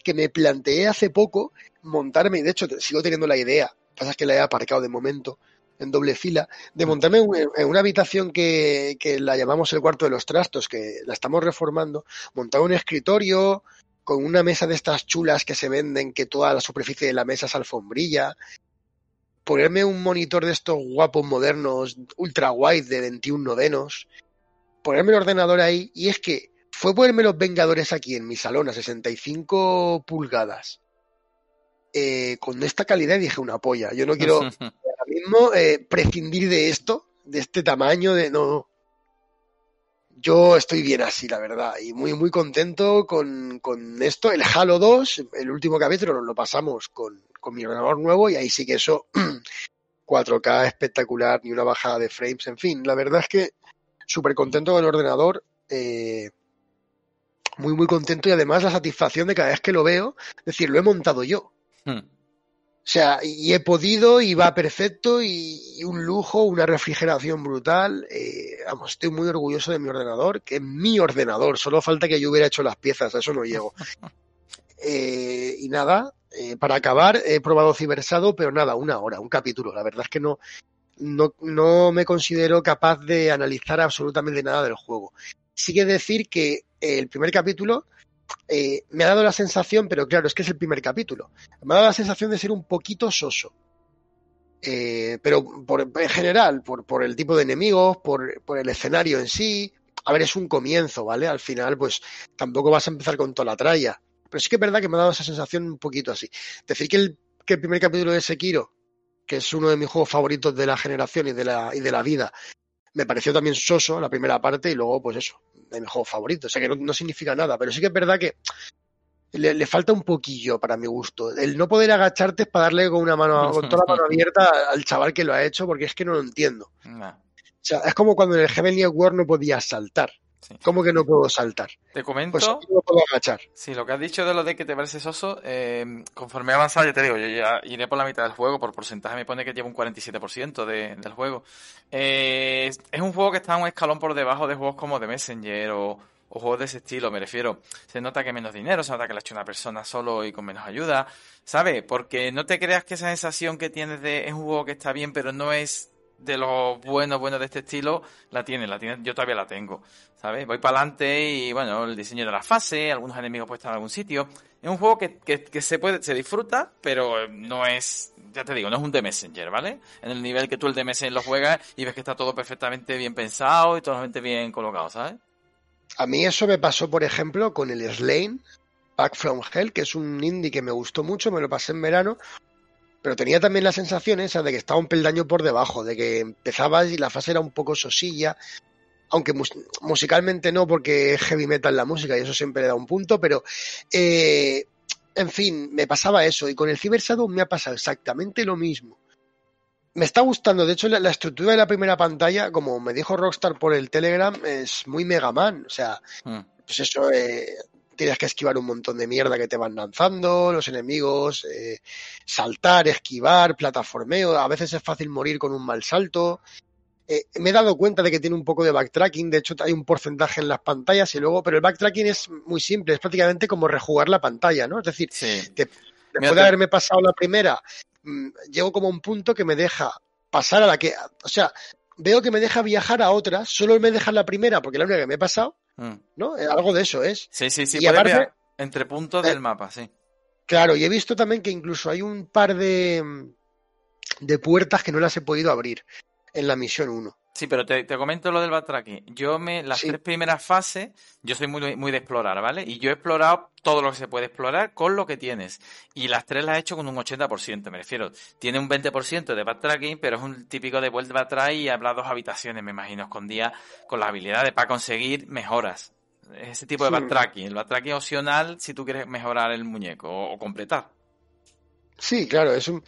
que me planteé hace poco montarme, y de hecho sigo teniendo la idea, pasa es que la he aparcado de momento, en doble fila, de montarme en una habitación que, que la llamamos el cuarto de los trastos, que la estamos reformando, montar un escritorio con una mesa de estas chulas que se venden, que toda la superficie de la mesa es alfombrilla, ponerme un monitor de estos guapos modernos, ultra wide de 21 novenos, ponerme el ordenador ahí, y es que fue ponerme los Vengadores aquí en mi salón a 65 pulgadas. Eh, con esta calidad dije una polla. Yo no quiero ahora mismo eh, prescindir de esto, de este tamaño, de no. Yo estoy bien así, la verdad, y muy, muy contento con, con esto. El Halo 2, el último capítulo, nos lo pasamos con, con mi ordenador nuevo y ahí sí que eso 4K espectacular, ni una bajada de frames, en fin, la verdad es que súper contento con el ordenador, eh, muy muy contento y además la satisfacción de cada vez que lo veo, decir, lo he montado yo. Hmm. O sea, y he podido y va perfecto y, un lujo, una refrigeración brutal. Eh, vamos, estoy muy orgulloso de mi ordenador, que es mi ordenador. Solo falta que yo hubiera hecho las piezas, a eso no llego. Eh, y nada, eh, para acabar, he probado Cibersado, pero nada, una hora, un capítulo. La verdad es que no, no, no me considero capaz de analizar absolutamente nada del juego. Sí que decir que el primer capítulo eh, me ha dado la sensación, pero claro, es que es el primer capítulo, me ha dado la sensación de ser un poquito soso. Eh, pero por, en general, por, por, el tipo de enemigos, por, por, el escenario en sí. A ver, es un comienzo, ¿vale? Al final, pues tampoco vas a empezar con toda la tralla. Pero sí que es verdad que me ha dado esa sensación un poquito así. Decir que el, que el primer capítulo de Sekiro, que es uno de mis juegos favoritos de la generación y de la, y de la vida, me pareció también soso la primera parte y luego, pues eso, de mis juegos favoritos. O sea que no, no significa nada, pero sí que es verdad que le, le, falta un poquillo para mi gusto. El no poder agacharte es para darle con una mano, con toda la mano abierta al chaval que lo ha hecho, porque es que no lo entiendo. Nah. O sea, es como cuando en el Heavenly War no podías saltar. Sí. ¿Cómo que no puedo saltar? Te comento. Pues no puedo agachar. Sí, lo que has dicho de lo de que te parece soso, eh, conforme he avanzado, ya te digo, yo ya iré por la mitad del juego, por porcentaje me pone que llevo un 47% de, del juego. Eh, es un juego que está un escalón por debajo de juegos como The Messenger o, o juegos de ese estilo, me refiero. Se nota que menos dinero, se nota que lo ha hecho una persona solo y con menos ayuda, ¿sabes? Porque no te creas que esa sensación que tienes de es un juego que está bien, pero no es de los buenos, buenos de este estilo, la tiene, la tiene, yo todavía la tengo, ¿sabes? Voy para adelante y, bueno, el diseño de la fase, algunos enemigos estar en algún sitio. Es un juego que, que, se puede, se disfruta, pero no es, ya te digo, no es un The Messenger, ¿vale? En el nivel que tú el The Messenger lo juegas y ves que está todo perfectamente bien pensado y totalmente bien colocado, ¿sabes? A mí eso me pasó, por ejemplo, con el Slane, Back from Hell, que es un indie que me gustó mucho, me lo pasé en verano, pero tenía también la sensación esa de que estaba un peldaño por debajo, de que empezabas y la fase era un poco sosilla, aunque mus musicalmente no, porque es heavy metal la música y eso siempre le da un punto, pero eh, en fin, me pasaba eso, y con el Cyber Shadow me ha pasado exactamente lo mismo. Me está gustando, de hecho la, la, estructura de la primera pantalla, como me dijo Rockstar por el Telegram, es muy Mega Man, o sea, mm. pues eso, eh, tienes que esquivar un montón de mierda que te van lanzando, los enemigos, eh, saltar, esquivar, plataformeo, a veces es fácil morir con un mal salto. Eh, me he dado cuenta de que tiene un poco de backtracking, de hecho hay un porcentaje en las pantallas y luego, pero el backtracking es muy simple, es prácticamente como rejugar la pantalla, ¿no? Es decir, sí. después de haberme pasado la primera, mmm, llego como a un punto que me deja pasar a la que, o sea, veo que me deja viajar a otra, solo me deja la primera porque la única que me he pasado, mm. ¿no? Algo de eso es. Sí, sí, sí, y aparte, entre puntos eh, del mapa, sí. Claro, y he visto también que incluso hay un par de, de puertas que no las he podido abrir en la misión 1. Sí, pero te, te, comento lo del backtracking. Yo me, las sí. tres primeras fases, yo soy muy, muy de explorar, ¿vale? Y yo he explorado todo lo que se puede explorar con lo que tienes. Y las tres las he hecho con un 80%, me refiero. Tiene un 20% de backtracking, pero es un típico de vuelta atrás y habla dos habitaciones, me imagino, escondidas con las habilidades para conseguir mejoras. Ese tipo de sí. backtracking. El backtracking opcional si tú quieres mejorar el muñeco o, o completar. Sí, claro, es un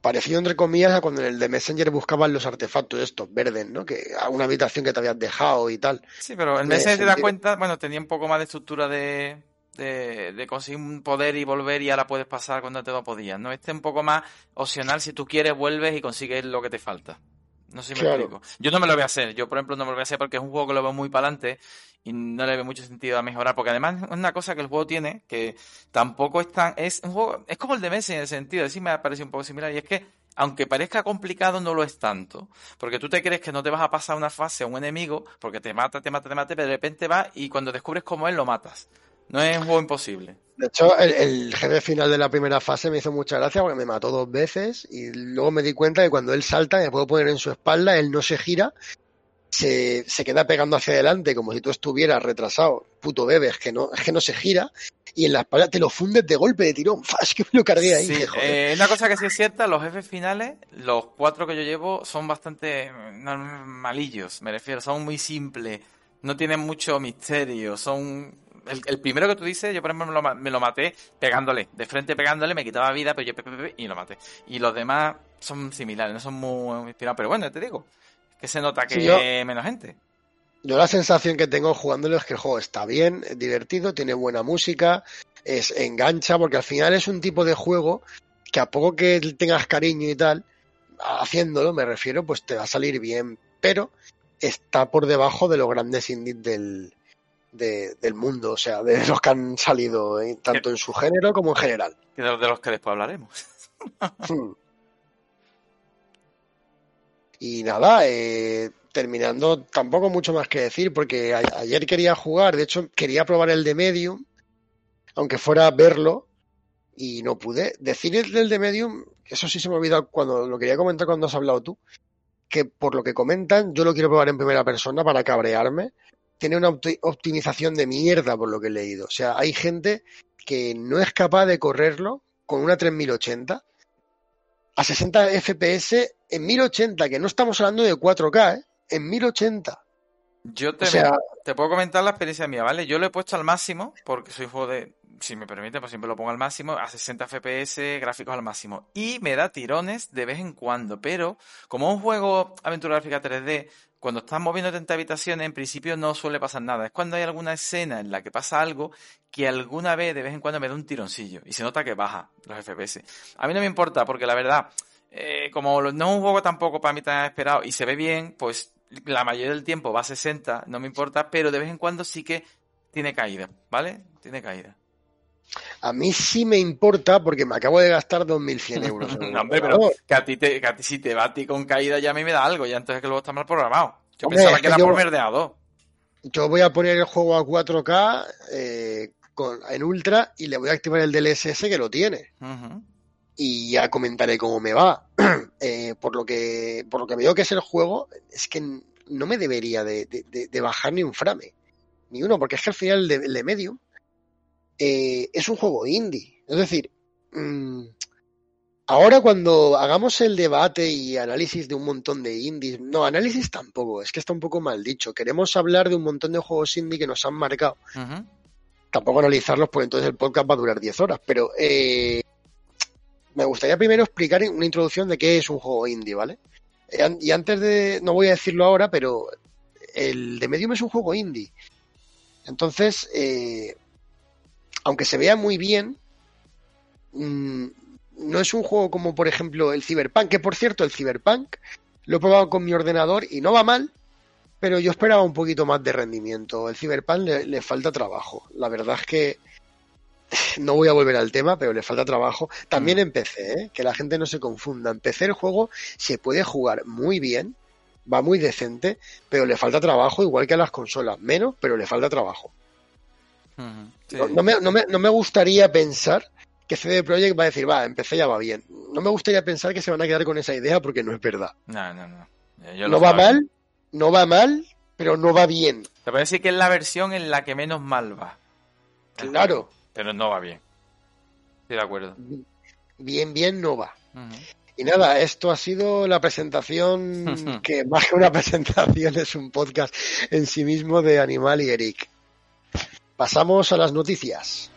parecido entre comillas a cuando en el de Messenger buscaban los artefactos estos verdes, ¿no? Que a una habitación que te habías dejado y tal. Sí, pero el Messenger te das cuenta, bueno, tenía un poco más de estructura de, de, de, conseguir un poder y volver y ahora puedes pasar cuando te lo podías, ¿no? Este es un poco más opcional, si tú quieres vuelves y consigues lo que te falta. No sé si me claro. explico. Yo no me lo voy a hacer, yo por ejemplo no me lo voy a hacer porque es un juego que lo veo muy para adelante y no le veo mucho sentido a mejorar, porque además es una cosa que el juego tiene que tampoco es tan, es un juego, es como el de Messi en el sentido, sí me parece un poco similar, y es que aunque parezca complicado, no lo es tanto. Porque tú te crees que no te vas a pasar una fase a un enemigo, porque te mata, te mata, te mata, pero de repente va y cuando descubres cómo es, lo matas. No es un juego imposible. De hecho, el, el, jefe final de la primera fase me hizo mucha gracia porque me mató dos veces y luego me di cuenta que cuando él salta, me puedo poner en su espalda, él no se gira, se, se queda pegando hacia adelante como si tú estuvieras retrasado. Puto bebé, es que no, es que no se gira y en la espalda te lo fundes de golpe de tirón. Es que me lo cargué ahí. Sí, que, eh, una cosa que sí es cierta, los jefes finales, los cuatro que yo llevo, son bastante malillos, me refiero, son muy simples, no tienen mucho misterio, son... El, el, primero que tú dices, yo por ejemplo me lo, me lo, maté pegándole, de frente pegándole, me quitaba vida, pero yo y lo maté. Y los demás son similares, no son muy inspirados, pero bueno, te digo, que se nota que sí, yo... menos gente. Yo la sensación que tengo jugándolo es que el juego está bien, es divertido, tiene buena música, es engancha, porque al final es un tipo de juego que a poco que tengas cariño y tal, haciéndolo me refiero, pues te va a salir bien, pero está por debajo de los grandes indies del, de, del mundo, o sea, de los que han salido ¿eh? tanto en su género como en general. De los que después hablaremos. Hmm. Y nada, eh, terminando, tampoco mucho más que decir, porque ayer quería jugar, de hecho quería probar el de Medium, aunque fuera verlo, y no pude. Decir el de Medium, eso sí se me ha olvidado cuando lo quería comentar cuando has hablado tú, que por lo que comentan, yo lo quiero probar en primera persona para cabrearme. Tiene una optimización de mierda por lo que he leído. O sea, hay gente que no es capaz de correrlo con una 3080 a 60 FPS en 1080, que no estamos hablando de 4K, ¿eh? en 1080. Yo te, te puedo comentar la experiencia mía, ¿vale? Yo lo he puesto al máximo porque soy juego de, si me permite, pues siempre lo pongo al máximo, a 60 FPS, gráficos al máximo. Y me da tirones de vez en cuando, pero como un juego aventura gráfica 3D, cuando estás moviéndote entre habitaciones, en principio no suele pasar nada. Es cuando hay alguna escena en la que pasa algo que alguna vez, de vez en cuando, me da un tironcillo y se nota que baja los FPS. A mí no me importa, porque la verdad, eh, como no es un juego tampoco para mí tan esperado y se ve bien, pues la mayoría del tiempo va a 60, no me importa, pero de vez en cuando sí que tiene caída, ¿vale? Tiene caída. A mí sí me importa porque me acabo de gastar 2.100 euros. no, hombre, pero que a, ti te, que a ti si te va a ti con caída ya a mí me da algo, ya entonces que luego está mal programado. Yo pensaba que era por verdeado. Yo voy a poner el juego a 4K eh, con, en Ultra y le voy a activar el DLSS que lo tiene. Y ya comentaré cómo me va. eh, por, lo que, por lo que veo que es el juego, es que no me debería de, de, bajar ni un frame. Ni uno, porque es que al final el de, el de Medium eh, es un juego indie. Es decir, mmm, ahora cuando hagamos el debate y análisis de un montón de indies, no, análisis tampoco, es que está un poco mal dicho. Queremos hablar de un montón de juegos indie que nos han marcado. Uh -huh. Tampoco analizarlos, porque entonces el podcast va a durar 10 horas, pero eh, me gustaría primero explicar una introducción de qué es un juego indie, ¿vale? Y antes de, no voy a decirlo ahora, pero el de Medium es un juego indie. Entonces, eh, aunque se vea muy bien, mmm, no es un juego como por ejemplo el Cyberpunk, que por cierto el Cyberpunk lo he probado con mi ordenador y no va mal, pero yo esperaba un poquito más de rendimiento. El Cyberpunk le, le falta trabajo. La verdad es que no voy a volver al tema, pero le falta trabajo. También en PC, ¿eh? que la gente no se confunda. En PC el juego se puede jugar muy bien, va muy decente, pero le falta trabajo, igual que a las consolas. Menos, pero le falta trabajo. Uh -huh. sí. no, no, me, no, me, no, me, gustaría pensar que CD Projekt va a decir, va, empecé ya va bien. No me gustaría pensar que se van a quedar con esa idea porque no es verdad. No, no, no. Yo no va mal, no va mal, pero no va bien. Te parece que es la versión en la que menos mal va. Claro. Pero no va bien. Estoy de acuerdo. Bien, bien no va. Uh -huh. Y nada, esto ha sido la presentación, que más que una presentación es un podcast en sí mismo de Animal y Eric. Pasamos a las noticias.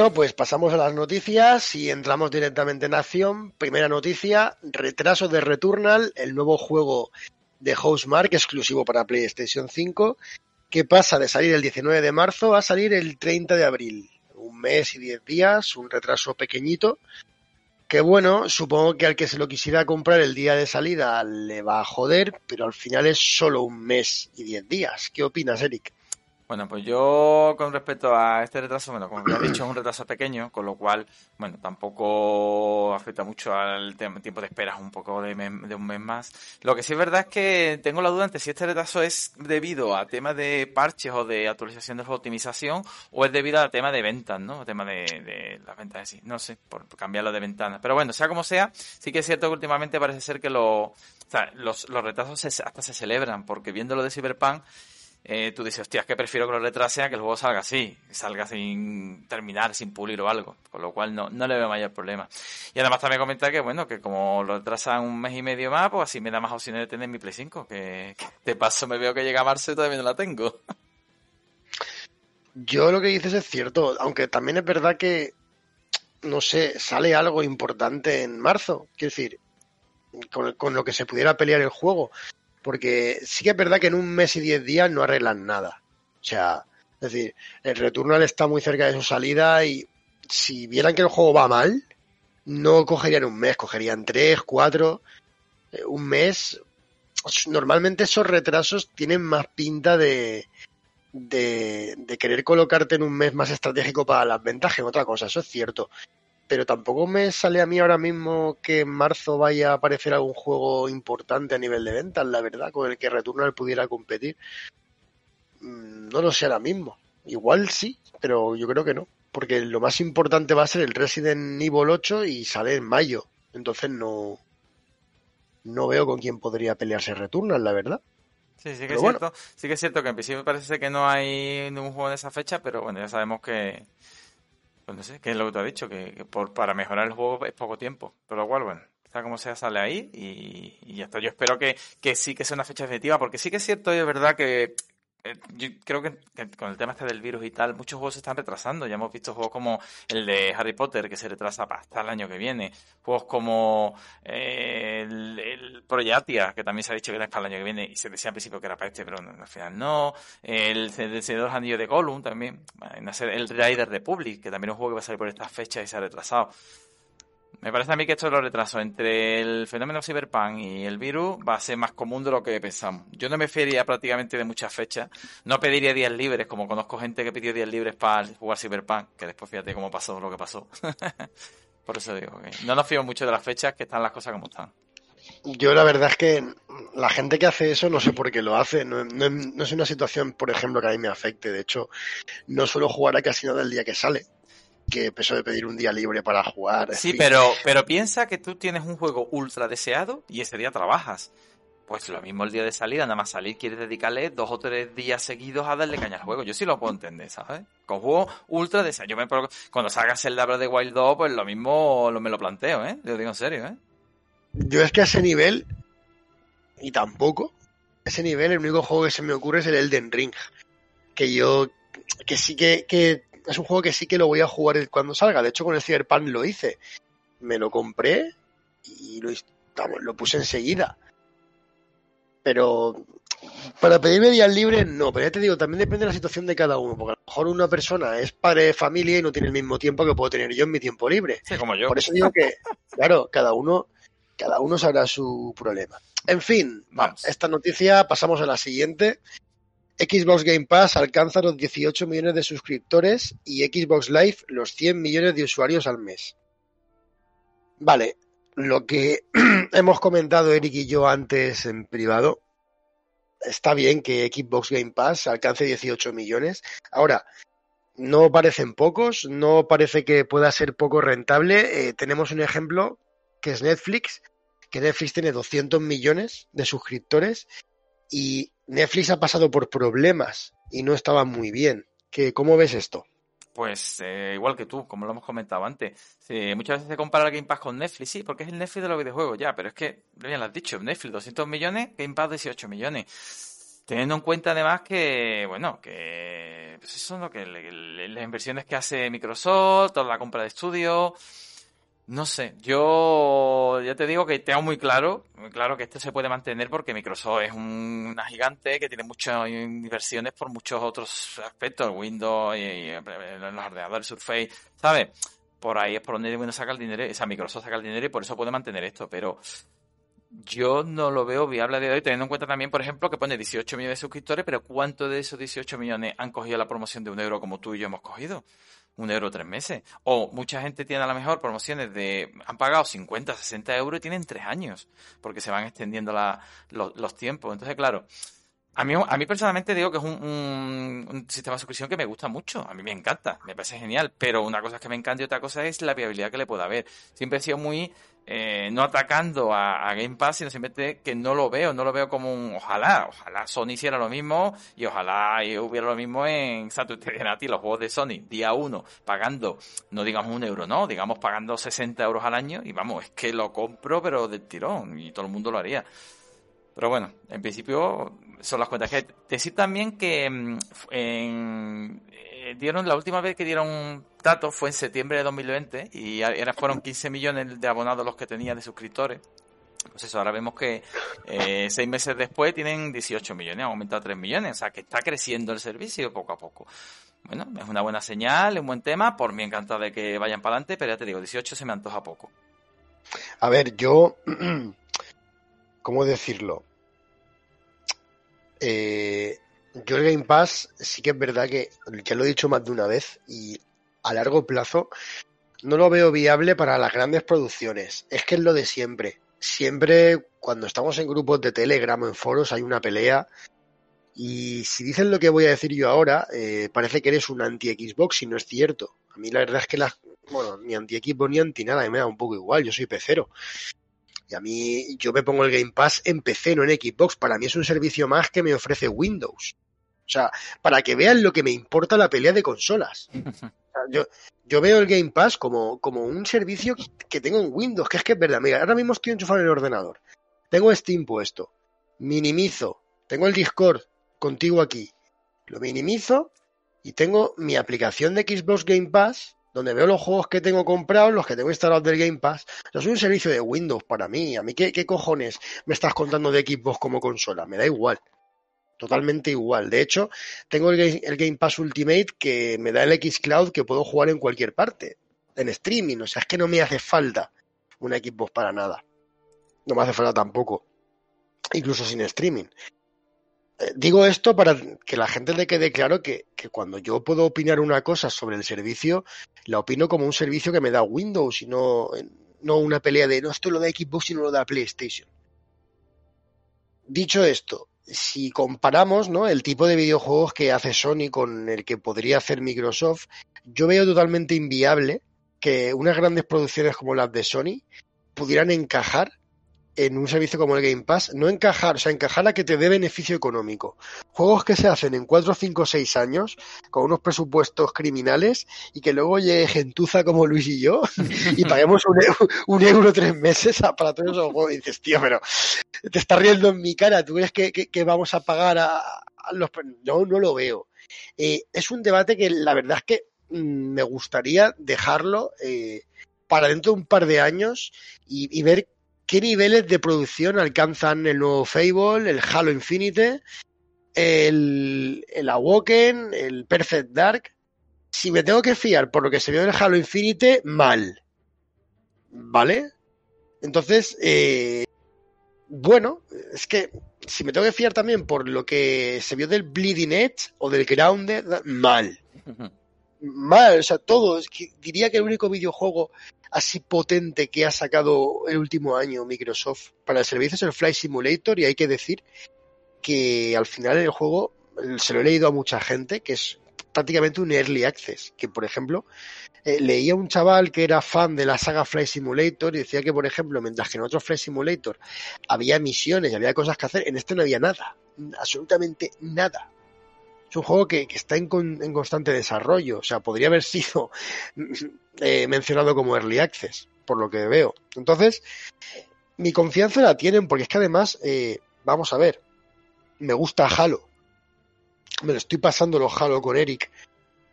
Bueno, pues pasamos a las noticias y entramos directamente en acción. Primera noticia, retraso de Returnal, el nuevo juego de Housemark exclusivo para PlayStation 5, que pasa de salir el 19 de marzo a salir el 30 de abril. Un mes y 10 días, un retraso pequeñito, que bueno, supongo que al que se lo quisiera comprar el día de salida le va a joder, pero al final es solo un mes y 10 días. ¿Qué opinas, Eric? Bueno, pues yo con respecto a este retraso, bueno, como ya he dicho, es un retraso pequeño, con lo cual, bueno, tampoco afecta mucho al tiempo de espera, un poco de, de, un mes más. Lo que sí es verdad es que tengo la duda entre si este retraso es debido a temas de parches o de actualización de optimización o es debido a tema de ventas, ¿no? tema de, las ventas así, no sé, por cambiarlo de ventana. Pero bueno, sea como sea, sí que es cierto que últimamente parece ser que lo, los, los retrasos hasta se celebran, porque viendo lo de Cyberpunk, eh, tú dices, hostia, es que prefiero que lo retrase a que el juego salga así, salga sin terminar, sin pulir o algo, con lo cual no, no le veo mayor problema. Y además también comenta que, bueno, que como lo retrasan un mes y medio más, pues así me da más opciones de tener mi Play 5, que, de paso me veo que llega marzo y todavía no la tengo. Yo lo que dices es cierto, aunque también es verdad que, no sé, sale algo importante en marzo, quiero decir, con lo que se pudiera pelear el juego. Porque sí que es verdad que en un mes y diez días no arreglan nada. O sea, es decir, el Returnal está muy cerca de su salida y si vieran que el juego va mal, no cogerían un mes, cogerían tres, cuatro, eh, un mes. Normalmente esos retrasos tienen más pinta de, de, de, querer colocarte en un mes más estratégico para las ventas que en otra cosa, eso es cierto pero tampoco me sale a mí ahora mismo que en marzo vaya a aparecer algún juego importante a nivel de ventas, la verdad, con el que Returnal pudiera competir. Mm, no lo sé ahora mismo. Igual sí, pero yo creo que no. Porque lo más importante va a ser el Resident Evil 8 y sale en mayo. Entonces no, no veo con quién podría pelearse Returnal, la verdad. Sí, sí que es cierto. Sí que es cierto que en principio parece que no hay ningún juego en esa fecha, pero bueno, ya sabemos que, pues no sé, ¿qué es lo que te ha dicho? Que, por, para mejorar el juego es poco tiempo. Pero igual, bueno, está como sea, sale ahí y, y ya está. Yo espero que, que sí que sea una fecha definitiva, porque sí que es cierto y es verdad que eh, yo creo que, con el tema este del virus y tal, muchos juegos se están retrasando. Ya hemos visto juegos como el de Harry Potter, que se retrasa hasta el año que viene. Juegos como eh, el, el Proyatia, que también se ha dicho que era para el año que viene, y se decía al principio que era para este, pero al final no. El, el Señor Anillos de Gollum también. El Rider Republic, que también es un juego que va a salir por estas fechas y se ha retrasado. Me parece a mí que esto es lo retraso entre el fenómeno Cyberpunk y el virus va a ser más común de lo que pensamos. Yo no me feriría prácticamente de muchas fechas. No pediría días libres, como conozco gente que pidió días libres para jugar Cyberpunk, que después fíjate cómo pasó lo que pasó. Por eso digo que no nos fío mucho de las fechas, que están las cosas como están. Yo la verdad es que la gente que hace eso no sé por qué lo hace. No, no es una situación, por ejemplo, que a mí me afecte. De hecho, no suelo jugar a casi nada el día que sale que empezó de pedir un día libre para jugar. Sí, pero, pero piensa que tú tienes un juego ultra deseado y ese día trabajas. Pues lo mismo el día de salida, nada más salir, quieres dedicarle dos o tres días seguidos a darle caña al juego. Yo sí lo puedo entender, ¿sabes? Con juego ultra deseado. Yo me, cuando salgas el de Wild Dog, pues lo mismo lo, me lo planteo, ¿eh? Lo digo en serio, ¿eh? Yo es que a ese nivel, y tampoco, a ese nivel el único juego que se me ocurre es el Elden Ring. Que yo, que sí que, que es un juego que sí que lo voy a jugar cuando salga. De hecho, con el Cyberpunk lo hice. Me lo compré y lo, lo puse enseguida. Pero para pedirme días libres, no. Pero ya te digo, también depende de la situación de cada uno. Porque a lo mejor una persona es padre de familia y no tiene el mismo tiempo que puedo tener yo en mi tiempo libre. Sí, como yo. Por eso digo que, claro, cada uno, cada uno sabrá su problema. En fin, Vamos. esta noticia pasamos a la siguiente. Xbox Game Pass alcanza los 18 millones de suscriptores y Xbox Live los 100 millones de usuarios al mes. Vale, lo que hemos comentado Eric y yo antes en privado, está bien que Xbox Game Pass alcance 18 millones. Ahora, no parecen pocos, no parece que pueda ser poco rentable. Eh, tenemos un ejemplo que es Netflix, que Netflix tiene 200 millones de suscriptores y Netflix ha pasado por problemas y no estaba muy bien. ¿Qué, ¿Cómo ves esto? Pues eh, igual que tú, como lo hemos comentado antes. muchas veces se compara el Game Pass con Netflix, sí, porque es el Netflix de los videojuegos, ya, pero es que, bien lo has dicho, Netflix 200 millones, Game Pass 18 millones. Teniendo en cuenta además que, bueno, que pues eso es lo que las inversiones que hace Microsoft, toda la compra de estudios, no sé, yo ya te digo que tengo muy claro, muy claro que esto se puede mantener porque Microsoft es una gigante que tiene muchas inversiones por muchos otros aspectos, Windows y, los ordenadores Surface, ¿sabes? Por ahí es por donde Windows saca el dinero, o sea, Microsoft saca el dinero y por eso puede mantener esto, pero yo no lo veo viable de hoy, teniendo en cuenta también, por ejemplo, que pone 18 millones de suscriptores, pero ¿cuántos de esos 18 millones han cogido la promoción de un euro como tú y yo hemos cogido? Un euro tres meses. O mucha gente tiene a lo mejor promociones de... han pagado 50, 60 euros y tienen tres años, porque se van extendiendo la, los tiempos. Entonces, claro, a mí, a mí personalmente digo que es un, sistema de suscripción que me gusta mucho. A mí me encanta, me parece genial. Pero una cosa es que me encanta y otra cosa es la viabilidad que le pueda haber. Siempre he sido muy, eh, no atacando a, Game Pass, sino simplemente que no lo veo. No lo veo como un, ojalá, ojalá Sony hiciera lo mismo y ojalá hubiera lo mismo en Saturday Night los juegos de Sony, día uno, pagando, no digamos un euro, no, digamos pagando 60 euros al año y vamos, es que lo compro pero del tirón y todo el mundo lo haría. Pero bueno, en principio son las cuentas que Decir también que mm, eh, dieron la última vez que dieron datos fue en septiembre de 2020 y era, fueron 15 millones de abonados los que tenía de suscriptores. Pues eso, ahora vemos que eh, seis meses después tienen 18 millones, han aumentado 3 millones, o sea que está creciendo el servicio poco a poco. Bueno, es una buena señal, es un buen tema, por mí encantado de que vayan para adelante, pero ya te digo, 18 se me antoja poco. A ver, yo, ¿cómo decirlo? Eh, yo el Game Pass sí que es verdad que, ya lo he dicho más de una vez, y a largo plazo no lo veo viable para las grandes producciones. Es que es lo de siempre. Siempre cuando estamos en grupos de Telegram o en foros hay una pelea y si dicen lo que voy a decir yo ahora, eh, parece que eres un anti-Xbox y no es cierto. A mí la verdad es que las, bueno, ni anti-Xbox ni anti nada, me da un poco igual, yo soy pecero. Y a mí, yo me pongo el Game Pass en PC, no en Xbox. Para mí es un servicio más que me ofrece Windows. O sea, para que vean lo que me importa la pelea de consolas. yo, yo veo el Game Pass como, como un servicio que tengo en Windows, que es que es verdad. Mira, ahora mismo estoy enchufado en el ordenador. Tengo Steam puesto. Minimizo. Tengo el Discord contigo aquí. Lo minimizo y tengo mi aplicación de Xbox Game Pass donde veo los juegos que tengo comprados, los que tengo instalados del Game Pass. O sea, es un servicio de Windows para mí. A mí, ¿qué, ¿qué, cojones me estás contando de Xbox como consola? Me da igual. Totalmente igual. De hecho, tengo el, Game Pass Ultimate que me da el Xcloud que puedo jugar en cualquier parte. En streaming. O sea, es que no me hace falta una Xbox para nada. No me hace falta tampoco. Incluso sin streaming digo esto para que la gente le quede claro que, cuando yo puedo opinar una cosa sobre el servicio, la opino como un servicio que me da Windows y no, no una pelea de no, esto lo da Xbox y no lo da PlayStation. Dicho esto, si comparamos ¿no? el tipo de videojuegos que hace Sony con el que podría hacer Microsoft, yo veo totalmente inviable que unas grandes producciones como las de Sony pudieran encajar en un servicio como el Game Pass, no encajar, o sea, encajar a que te dé beneficio económico. Juegos que se hacen en 4, 5, 6 años, con unos presupuestos criminales, y que luego llegue gentuza como Luis y yo, y paguemos un, euro tres meses para todos esos juegos. Y dices, tío, pero te está riendo en mi cara, ¿tú crees que, vamos a pagar a, los... No, no lo veo. Eh, es un debate que la verdad es que mm, me gustaría dejarlo eh, para dentro de un par de años y ver qué niveles de producción alcanzan el nuevo Fable, el Halo Infinite, el, el Awoken, el Perfect Dark. Si me tengo que fiar por lo que se vio en el Halo Infinite, mal. ¿Vale? Entonces, eh, bueno, es que si me tengo que fiar también por lo que se vio del Bleeding Edge o del Grounded, mal. Mal, o sea, todo. diría que el único videojuego así potente que ha sacado el último año Microsoft para el servicio es el Flight Simulator y hay que decir que al final el juego se lo he leído a mucha gente que es prácticamente un early access que por ejemplo eh, leía un chaval que era fan de la saga Flight Simulator y decía que por ejemplo mientras que en otro Flight Simulator había misiones y había cosas que hacer en este no había nada absolutamente nada es un juego que, está en, constante desarrollo. O sea, podría haber sido eh, mencionado como Early Access, por lo que veo. Entonces, mi confianza la tienen porque es que además, eh, vamos a ver, me gusta Halo. Me lo estoy pasando los Halo con Eric.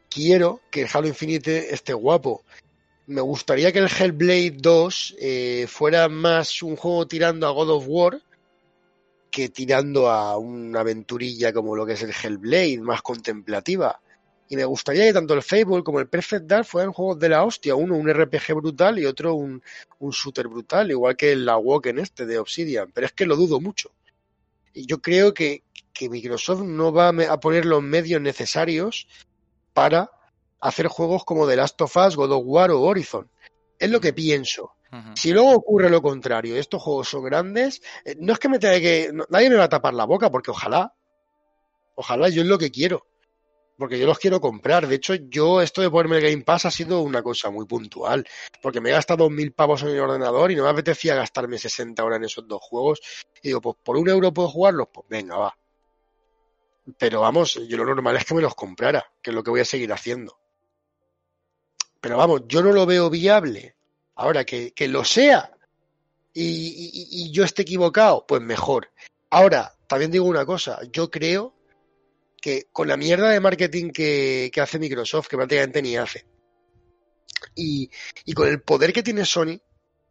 Quiero que el Halo Infinite esté guapo. Me gustaría que el Hellblade 2 eh, fuera más un juego tirando a God of War que tirando a una aventurilla como lo que es el Hellblade, más contemplativa. Y me gustaría que tanto el Fable como el Perfect Dark fueran juegos de la hostia. Uno un RPG brutal y otro un, un shooter brutal, igual que el en este de Obsidian. Pero es que lo dudo mucho. Y yo creo que, que Microsoft no va a poner los medios necesarios para hacer juegos como The Last of Us, God of War o Horizon. Es lo que pienso. Si luego ocurre lo contrario, estos juegos son grandes, eh, no es que me tenga que. nadie me va a tapar la boca, porque ojalá. Ojalá yo es lo que quiero porque yo los quiero comprar. De hecho, yo esto de ponerme el Game Pass ha sido una cosa muy puntual, porque me he gastado mil pavos en el ordenador y no me apetecía gastarme 60 horas en esos dos juegos. Y digo, pues por un euro puedo jugarlos, pues venga, va. Pero vamos, yo lo normal es que me los comprara, que es lo que voy a seguir haciendo. Pero vamos, yo no lo veo viable. Ahora, que, que lo sea y, y yo esté equivocado, pues mejor. Ahora, también digo una cosa, yo creo que con la mierda de marketing que, hace Microsoft, que prácticamente ni hace, y, con el poder que tiene Sony,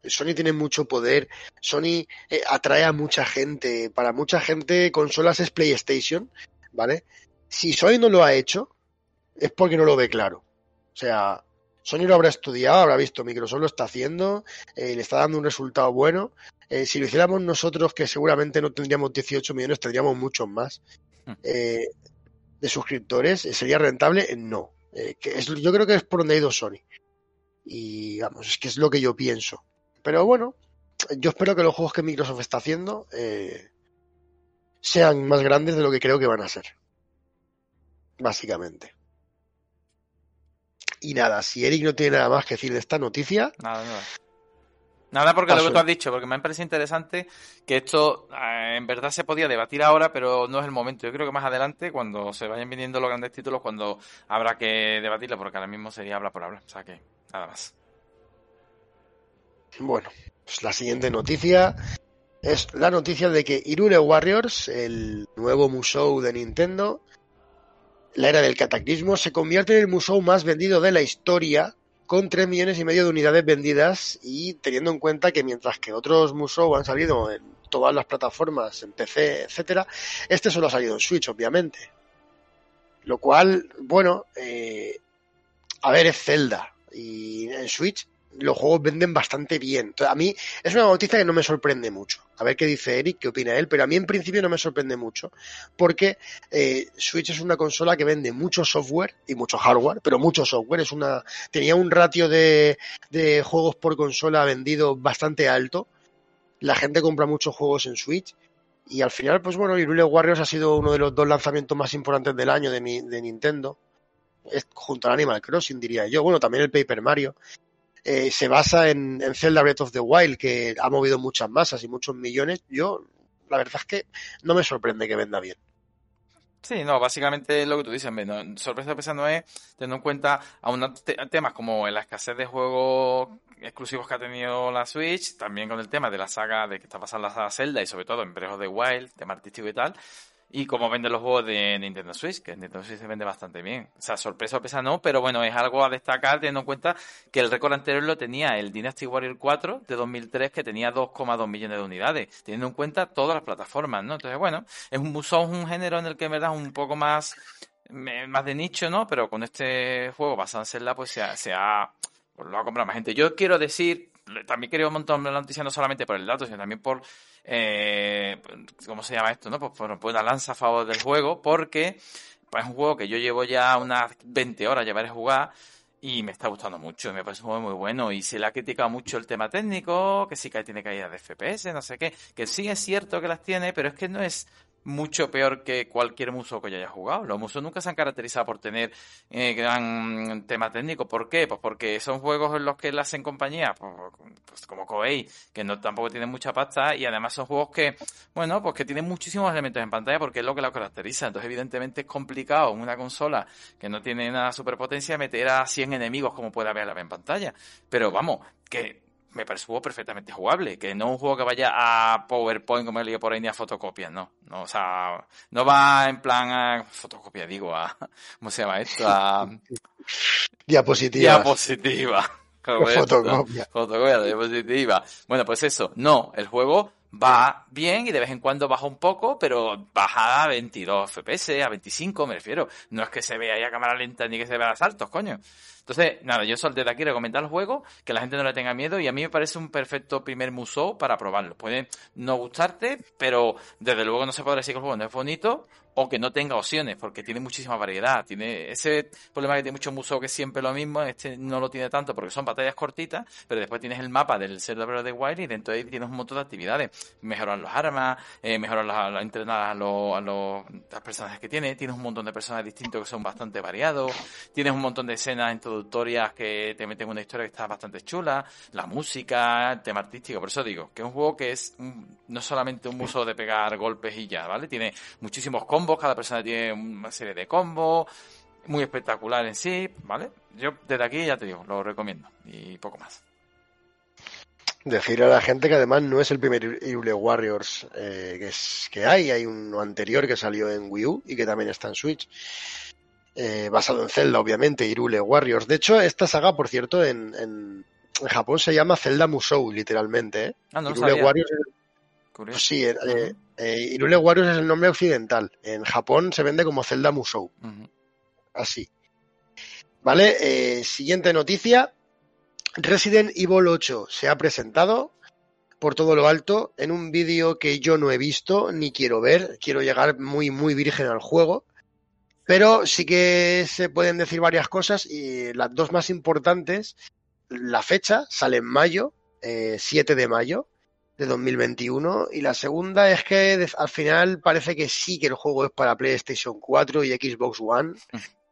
Sony tiene mucho poder, Sony eh, atrae a mucha gente, para mucha gente consolas es PlayStation, ¿vale? Si Sony no lo ha hecho, es porque no lo ve claro. O sea, Sony lo habrá estudiado, habrá visto, Microsoft lo está haciendo, eh, le está dando un resultado bueno. Eh, si lo hiciéramos nosotros, que seguramente no tendríamos 18 millones, tendríamos muchos más. Hmm de suscriptores, eh, ¿sería rentable? No. Eh, que es, yo creo que es por donde ha ido Sony. Y vamos, es que es lo que yo pienso. Pero bueno, yo espero que los juegos que Microsoft está haciendo eh, sean más grandes de lo que creo que van a ser. Básicamente. Y nada, si Eric no tiene nada más que decir de esta noticia, nada, nada. Nada porque lo que tú has dicho, porque me ha parecido interesante que esto eh, en verdad se podía debatir ahora, pero no es el momento. Yo creo que más adelante, cuando se vayan viniendo los grandes títulos, cuando habrá que debatirlo, porque ahora mismo sería habla por habla. O sea que, nada más. Bueno, pues la siguiente noticia es la noticia de que Irule Warriors, el nuevo Musou de Nintendo, la era del cataclismo, se convierte en el Musou más vendido de la historia con 3 millones y medio de unidades vendidas y teniendo en cuenta que mientras que otros Musou han salido en todas las plataformas, en PC, etcétera, este solo ha salido en Switch, obviamente. Lo cual, bueno, eh, a ver, es Zelda y en Switch los juegos venden bastante bien. a mí es una noticia que no me sorprende mucho. A ver qué dice Eric, qué opina él, pero a mí en principio no me sorprende mucho porque eh, Switch es una consola que vende mucho software y mucho hardware, pero mucho software. Es una tenía un ratio de, de juegos por consola vendido bastante alto. La gente compra muchos juegos en Switch y al final, pues bueno, Irule Warriors ha sido uno de los dos lanzamientos más importantes del año de, de Nintendo. junto al Animal Crossing, diría yo. Bueno, también el Paper Mario. Eh, se basa en, Zelda Breath of the Wild, que ha movido muchas masas y muchos millones. Yo, la verdad es que no me sorprende que venda bien. Sí, no, básicamente lo que tú dices, no, sorpresa pesa no es teniendo en cuenta a temas como la escasez de juegos exclusivos que ha tenido la Switch, también con el tema de la saga de que está pasando la saga Zelda y sobre todo en Breath of the Wild, tema artístico y tal, y cómo venden los juegos de Nintendo Switch, que Nintendo Switch se vende bastante bien. O sea, sorpresa o pesa no, pero bueno, es algo a destacar teniendo en cuenta que el récord anterior lo tenía el Dynasty Warrior 4 de 2003, que tenía 2,2 millones de unidades, teniendo en cuenta todas las plataformas, ¿no? Entonces, bueno, es un, son un género en el que en verdad es un poco más, más de nicho, ¿no? Pero con este juego basado en Zelda, pues se ha, se ha pues lo ha comprado más gente. Yo quiero decir, también quería un montón la noticia no solamente por el dato, sino también por, eh, ¿cómo se llama esto? no Pues por, una lanza a favor del juego, porque pues, es un juego que yo llevo ya unas 20 horas llevar a jugar y me está gustando mucho, me parece un juego muy bueno y se le ha criticado mucho el tema técnico, que sí que tiene caída de FPS, no sé qué, que sí es cierto que las tiene, pero es que no es mucho peor que cualquier muso que yo haya jugado. Los musos nunca se han caracterizado por tener eh, gran tema técnico. ¿Por qué? Pues porque son juegos en los que las hacen compañía, pues, pues, como Koei, que no tampoco tienen mucha pasta y además son juegos que, bueno, pues que tienen muchísimos elementos en pantalla porque es lo que los caracteriza. Entonces, evidentemente es complicado en una consola que no tiene nada superpotencia meter a 100 enemigos como puede haber en pantalla. Pero vamos, que me parece un juego perfectamente jugable, que no es un juego que vaya a PowerPoint como he leído por ahí ni a fotocopias, no, no, o sea, no va en plan a fotocopia, digo, a, ¿cómo se llama esto? A diapositiva. Diapositiva. Fotocopia. Fotocopia, diapositiva. Bueno, pues eso, no, el juego va bien y de vez en cuando baja un poco, pero baja a 22 FPS, a 25 me refiero. No es que se vea ahí a cámara lenta ni que se vea a saltos, coño. Entonces, nada, yo solo desde aquí recomendar el juego, que la gente no le tenga miedo y a mí me parece un perfecto primer museo para probarlo. Puede no gustarte, pero desde luego no se podrá decir que el juego no es bonito o que no tenga opciones, porque tiene muchísima variedad. Tiene ese problema que tiene muchos museos que es siempre lo mismo, este no lo tiene tanto porque son batallas cortitas, pero después tienes el mapa del of the Wild y dentro de ahí tienes un montón de actividades. Mejorar los armas, eh, mejorar las, entrenar a, los, a los las personajes que tiene, tienes un montón de personajes distintos que son bastante variados, tienes un montón de escenas introductorias que te meten una historia que está bastante chula, la música, el tema artístico, por eso digo, que es un juego que es no solamente un museo de pegar golpes y ya, ¿vale? Tiene muchísimos combos cada persona tiene una serie de combos, muy espectacular en sí, ¿vale? Yo desde aquí ya te digo, lo recomiendo y poco más. Decir a la gente que además no es el primer Irule Warriors eh, que, es, que hay, hay uno anterior que salió en Wii U y que también está en Switch. Eh, basado en Zelda, obviamente, Irule Warriors. De hecho, esta saga, por cierto, en, en, Japón se llama Zelda Musou, literalmente. ¿eh? Ah, no Warriors pues sí, eh, eh, Irule Warriors es el nombre occidental. En Japón se vende como Zelda Musou. Así. Vale, eh, siguiente noticia. Resident Evil 8 se ha presentado por todo lo alto en un vídeo que yo no he visto ni quiero ver. Quiero llegar muy, muy virgen al juego. Pero sí que se pueden decir varias cosas y las dos más importantes. La fecha sale en mayo, 7 de mayo de 2021 y la segunda es que al final parece que sí que el juego es para PlayStation 4 y Xbox One,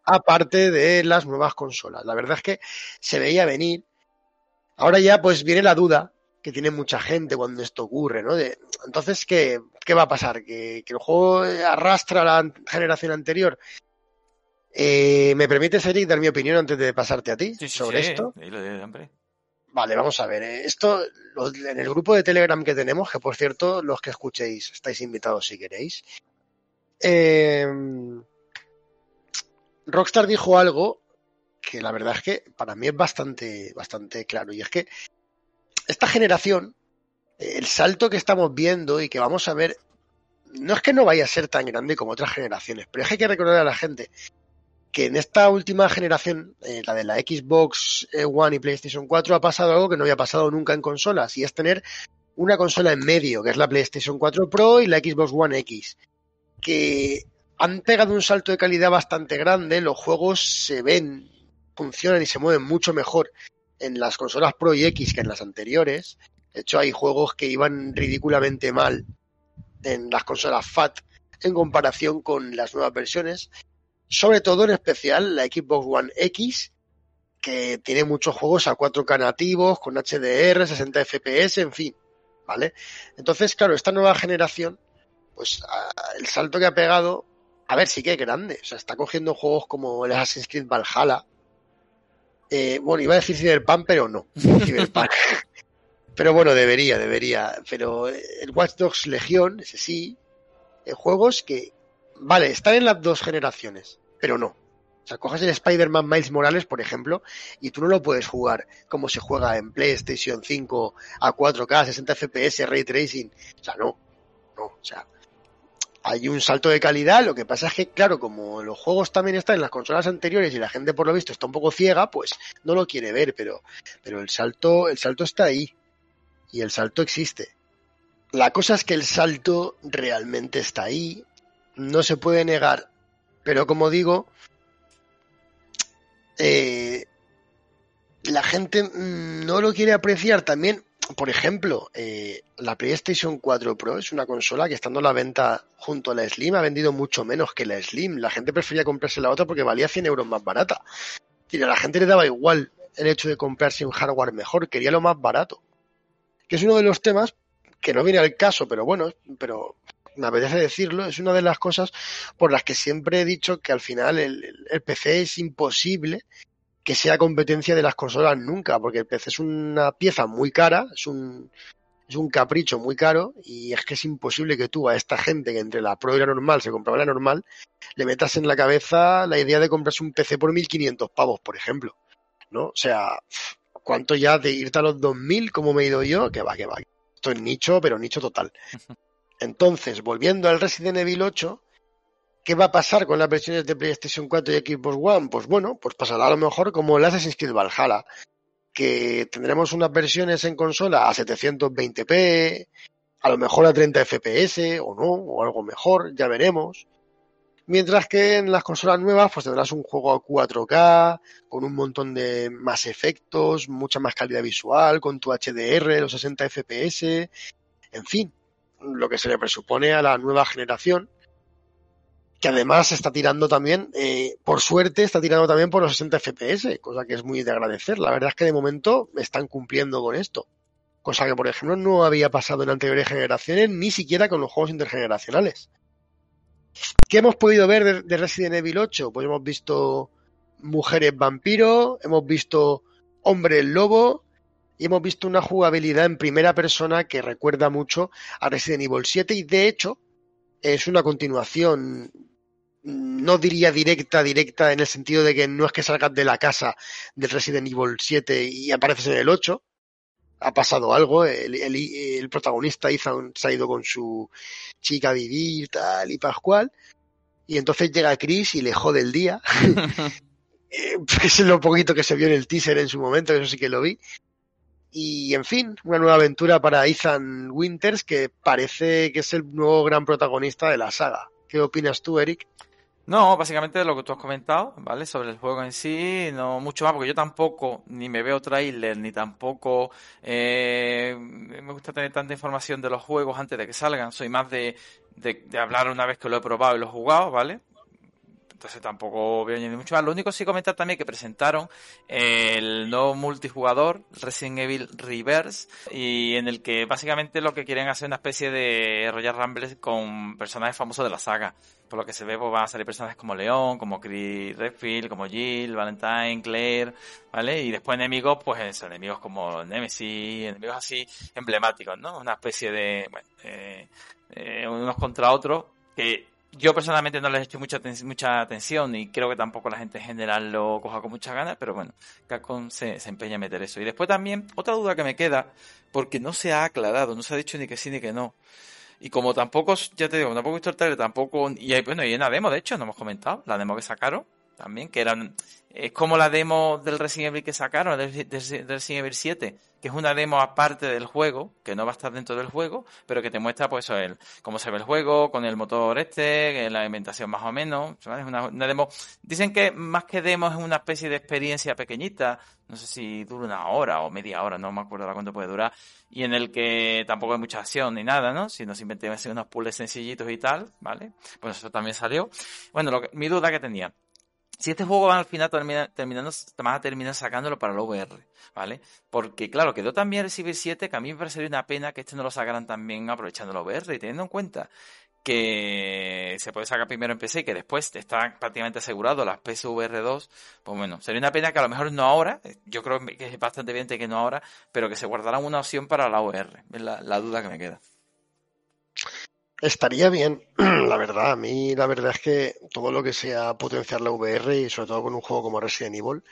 aparte de las nuevas consolas. La verdad es que se veía venir. Ahora ya pues viene la duda que tiene mucha gente cuando esto ocurre, ¿no? De, entonces, ¿qué, ¿qué, va a pasar? ¿Que, ¿Que, el juego arrastra a la generación anterior? Eh, ¿Me permites, Eric, dar mi opinión antes de pasarte a ti sobre esto? Vale, vamos a ver. Eh, esto en el grupo de Telegram que tenemos, que por cierto, los que escuchéis estáis invitados si queréis. Eh, Rockstar dijo algo que la verdad es que para mí es bastante, bastante claro. Y es que esta generación, el salto que estamos viendo y que vamos a ver, no es que no vaya a ser tan grande como otras generaciones, pero es que hay que recordar a la gente que en esta última generación, eh, la de la Xbox eh, One y PlayStation 4, ha pasado algo que no había pasado nunca en consolas, y es tener una consola en medio, que es la PlayStation 4 Pro y la Xbox One X, que han pegado un salto de calidad bastante grande, los juegos se ven, funcionan y se mueven mucho mejor en las consolas Pro y X que en las anteriores. De hecho, hay juegos que iban ridículamente mal en las consolas FAT en comparación con las nuevas versiones sobre todo en especial la Xbox One X, que tiene muchos juegos a 4K nativos, con HDR, 60 FPS, en fin, ¿vale? Entonces, claro, esta nueva generación, pues el salto que ha pegado, a ver, sí que es grande, o sea, está cogiendo juegos como el Assassin's Creed Valhalla, eh, bueno, iba a decir Cyberpunk, pero no, Cyberpunk. pero bueno, debería, debería, pero el Watch Dogs Legion, ese sí, eh, juegos que, vale, están en las dos generaciones, pero no. O sea, coges el Spider-Man Miles Morales, por ejemplo, y tú no lo puedes jugar como se juega en PlayStation 5 a 4K, 60 FPS, Ray Tracing. O sea, no. No, o sea, hay un salto de calidad. Lo que pasa es que, claro, como los juegos también están en las consolas anteriores y la gente por lo visto está un poco ciega, pues no lo quiere ver, pero, pero el salto, el salto está ahí. Y el salto existe. La cosa es que el salto realmente está ahí, no se puede negar. Pero como digo, eh, la gente no lo quiere apreciar también. Por ejemplo, eh, la PlayStation 4 Pro es una consola que estando a la venta junto a la Slim ha vendido mucho menos que la Slim. La gente prefería comprarse la otra porque valía 100 euros más barata. Y a la gente le daba igual el hecho de comprarse un hardware mejor, quería lo más barato. Que es uno de los temas que no viene al caso, pero bueno, pero me apetece decirlo, es una de las cosas por las que siempre he dicho que al final el, PC es imposible que sea competencia de las consolas nunca, porque el PC es una pieza muy cara, es un, es un capricho muy caro y es que es imposible que tú a esta gente que entre la Pro y la normal se compraba la normal, le metas en la cabeza la idea de comprarse un PC por 1500 pavos, por ejemplo. ¿No? O sea, ¿cuánto ya de irte a los 2000 como me he ido yo? Que va, que va. esto es nicho, pero nicho total. Entonces, volviendo al Resident Evil 8, ¿qué va a pasar con las versiones de PlayStation 4 y Xbox One? Pues bueno, pues pasará a lo mejor como el Assassin's Creed Valhalla, que tendremos unas versiones en consola a 720p, a lo mejor a 30 FPS o no, o algo mejor, ya veremos. Mientras que en las consolas nuevas pues tendrás un juego a 4K, con un montón de más efectos, mucha más calidad visual, con tu HDR, los 60 FPS, en fin, lo que se le presupone a la nueva generación, que además está tirando también, eh, por suerte, está tirando también por los 60 FPS, cosa que es muy de agradecer. La verdad es que de momento están cumpliendo con esto, cosa que por ejemplo no había pasado en anteriores generaciones, ni siquiera con los juegos intergeneracionales. ¿Qué hemos podido ver de, Resident Evil 8? Pues hemos visto mujeres vampiro, hemos visto hombres lobo y hemos visto una jugabilidad en primera persona que recuerda mucho a Resident Evil 7 y de hecho es una continuación no diría directa, directa en el sentido de que no es que salgas de la casa del Resident Evil 7 y apareces en el 8, ha pasado algo, el, el, protagonista Ethan se ha ido con su chica a vivir, tal y pascual, y entonces llega Chris y le jode el día. Eh, es lo poquito que se vio en el teaser en su momento, eso sí que lo vi. Y en fin, una nueva aventura para Ethan Winters que parece que es el nuevo gran protagonista de la saga. ¿Qué opinas tú, Eric? No, básicamente lo que tú has comentado, ¿vale? Sobre el juego en sí, no mucho más, porque yo tampoco ni me veo trailer, ni tampoco eh, me gusta tener tanta información de los juegos antes de que salgan. Soy más de, de, de hablar una vez que lo he probado y lo he jugado, ¿vale? Entonces tampoco voy a añadir mucho más. Lo único sí comentar también que presentaron el nuevo multijugador Resident Evil Reverse y en el que básicamente lo que quieren hacer es una especie de Royal Rumble con personajes famosos de la saga. Por lo que se ve, pues van a salir personajes como León, como Chris Redfield, como Jill, Valentine, Claire, ¿vale? Y después enemigos, pues enemigos como Nemesis, enemigos así emblemáticos, ¿no? Una especie de, bueno, eh, eh, unos contra otros que yo personalmente no les he hecho mucha, mucha atención y creo que tampoco la gente en general lo coja con muchas ganas, pero bueno, Capcom se, se empeña a meter eso. Y después también, otra duda que me queda, porque no se ha aclarado, no se ha dicho ni que sí ni que no. Y como tampoco, ya te digo, tampoco he visto el trailer, tampoco, y hay, bueno, y hay una demo, de hecho, no hemos comentado, la demo que sacaron, también, que eran, es como la demo del Resident Evil que sacaron, del, Resident Evil 7, que es una demo aparte del juego, que no va a estar dentro del juego, pero que te muestra pues el, cómo se ve el juego, con el motor este, la inventación más o menos, Es una, demo, dicen que más que demo es una especie de experiencia pequeñita, no sé si dura una hora o media hora, no me acuerdo la cuánto puede durar, y en el que tampoco hay mucha acción ni nada, ¿no? Sino simplemente unos puzzles sencillitos y tal, ¿vale? Pues eso también salió. Bueno, lo mi duda que tenía, si este juego van al final termina, terminando, van a terminar sacándolo para el VR, ¿vale? Porque, claro, quedó también Civil 7, que a mí me parecería una pena que este no lo sacaran también aprovechando el VR y teniendo en cuenta que se puede sacar primero en PC y que después está prácticamente asegurado las PSVR 2, pues bueno, sería una pena que a lo mejor no ahora, yo creo que es bastante evidente que no ahora, pero que se guardará una opción para la VR, es la duda que me queda. Estaría bien, la verdad. A mí la verdad es que todo lo que sea potenciar la VR y sobre todo con un juego como Resident Evil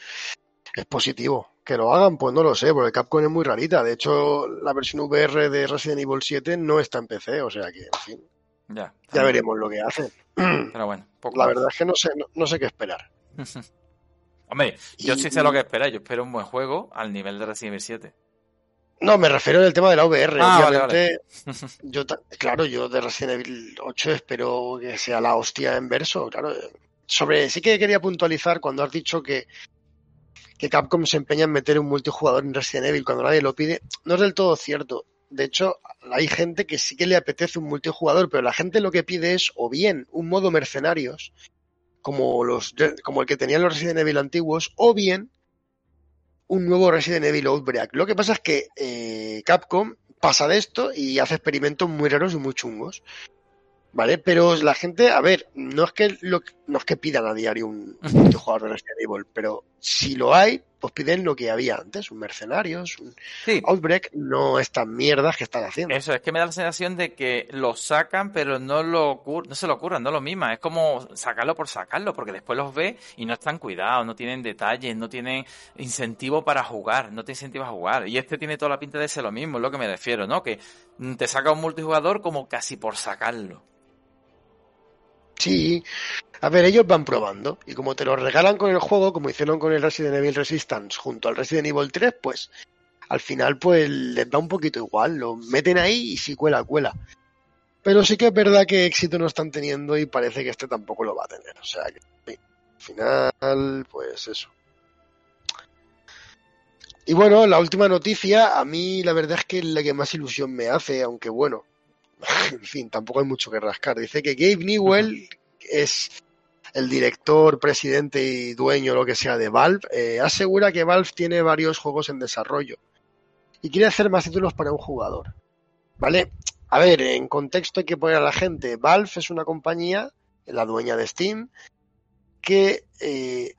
es positivo. Que lo hagan, pues no lo sé, porque Capcom es muy rarita. De hecho, la versión VR de Resident Evil 7 no está en PC, o sea que, en fin. Ya, ya veremos lo que hacen. Pero bueno, la verdad es que no sé, no, sé qué esperar. Hombre, yo sí sé lo que esperar. Yo espero un buen juego al nivel de Resident Evil 7. No, me refiero al tema de la VR. Ah, Obviamente, yo, claro, yo de Resident Evil 8 espero que sea la hostia en verso. Claro, sobre sí que quería puntualizar cuando has dicho que, que Capcom se empeña en meter un multijugador en Resident Evil cuando nadie lo pide. No es del todo cierto. De hecho, hay gente que sí que le apetece un multijugador, pero la gente lo que pide es o bien un modo mercenarios, como los como el que tenían los Resident Evil antiguos, o bien un nuevo Resident Evil Outbreak. Lo que pasa es que eh, Capcom pasa de esto y hace experimentos muy raros y muy chungos. ¿Vale? Pero la gente, a ver, no es que lo, no es que pidan a diario un, jugador de Resident Evil, pero si lo hay, pues piden lo que había antes, un Mercenarios, un Outbreak, no estas mierdas que están haciendo. Eso, es que me da la sensación de que lo sacan, pero no lo no se lo ocurran, no lo misma. Es como sacarlo por sacarlo, porque después los ve y no están cuidados, no tienen detalles, no tienen incentivo para jugar, no te incentiva a jugar. Y este tiene toda la pinta de ser lo mismo, es lo que me refiero, ¿no? Que te saca un multijugador como casi por sacarlo. Sí, a ver, ellos van probando y como te lo regalan con el juego, como hicieron con el Resident Evil Resistance junto al Resident Evil 3, pues al final pues les da un poquito igual, lo meten ahí y si cuela, cuela. Pero sí que es verdad que éxito no están teniendo y parece que este tampoco lo va a tener. O sea que al final, pues eso. Y bueno, la última noticia, a mí la verdad es que es la que más ilusión me hace, aunque bueno, en fin, tampoco hay mucho que rascar. Dice que Gabe Newell es el director, presidente y dueño, lo que sea, de Valve, eh, asegura que Valve tiene varios juegos en desarrollo y quiere hacer más títulos para un jugador. ¿Vale? A ver, en contexto hay que poner a la gente. Valve es una compañía, la dueña de Steam, que eh,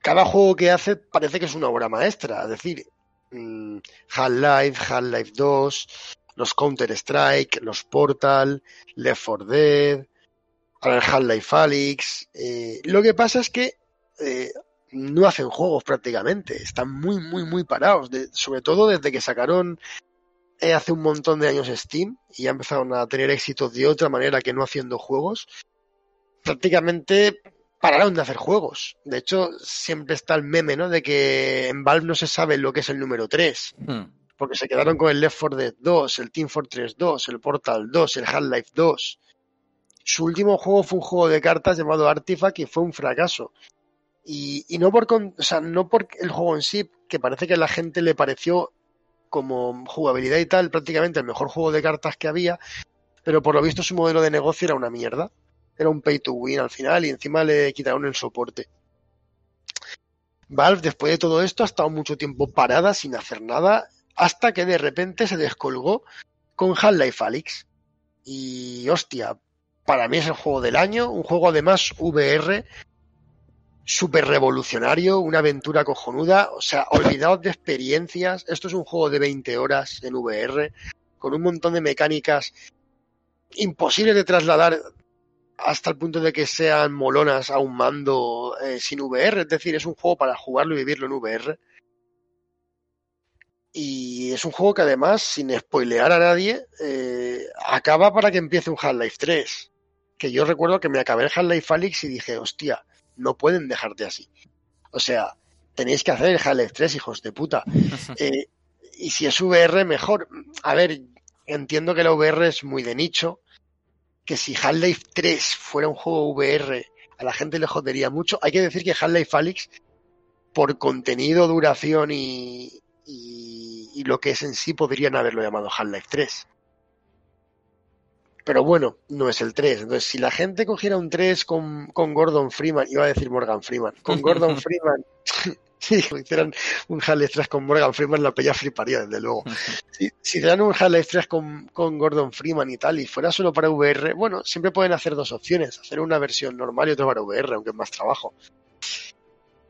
cada juego que hace parece que es una obra maestra. Es decir, mm, Half-Life, Half-Life 2, los Counter-Strike, los Portal, Left 4 Dead, Half-Life Alyx. Eh, lo que pasa es que eh, no hacen juegos prácticamente, están muy, muy, muy parados, sobre todo desde que sacaron eh, hace un montón de años Steam y ya empezaron a tener éxito de otra manera que no haciendo juegos. Prácticamente pararon de hacer juegos. De hecho, siempre está el meme, ¿no? De que en Valve no se sabe lo que es el número 3. Hmm. Porque se quedaron con el Left 4 Dead 2, el Team Fortress 2, el Portal 2, el Half-Life 2. Su último juego fue un juego de cartas llamado Artifact y fue un fracaso. Y, no, por, o sea, no por el juego en sí, que parece que a la gente le pareció como jugabilidad y tal prácticamente el mejor juego de cartas que había, pero por lo visto su modelo de negocio era una mierda. Era un pay to win al final y encima le quitaron el soporte. Valve, después de todo esto, ha estado mucho tiempo parada sin hacer nada, hasta que de repente se descolgó con Half-Life Alyx. Y hostia, para mí es el juego del año, un juego además VR, súper revolucionario, una aventura cojonuda, o sea, olvidaos de experiencias, esto es un juego de 20 horas en VR, con un montón de mecánicas imposibles de trasladar hasta el punto de que sean molonas a un mando eh, sin VR, es decir, es un juego para jugarlo y vivirlo en VR. Y es un juego que además, sin spoilear a nadie, eh, acaba para que empiece un Half-Life 3 que yo recuerdo que me acabé el Half-Life Alyx y dije, hostia, no pueden dejarte así. O sea, tenéis que hacer el Half-Life 3, hijos de puta. Eh, y si es VR, mejor. A ver, entiendo que la VR es muy de nicho, que si Half-Life 3 fuera un juego VR, a la gente le jodería mucho. Hay que decir que Half-Life Alyx, por contenido, duración y, y, y, lo que es en sí, podrían haberlo llamado Half-Life 3. Pero bueno, no es el 3. Entonces, si la gente cogiera un 3 con, con Gordon Freeman, iba a decir Morgan Freeman, con Gordon Freeman, si hicieran un Half-Life 3 con Morgan Freeman, la pella fliparía, desde luego. Si, si dan un Half-Life 3 con, con Gordon Freeman y tal, y fuera solo para VR, bueno, siempre pueden hacer dos opciones, hacer una versión normal y otra para VR, aunque es más trabajo.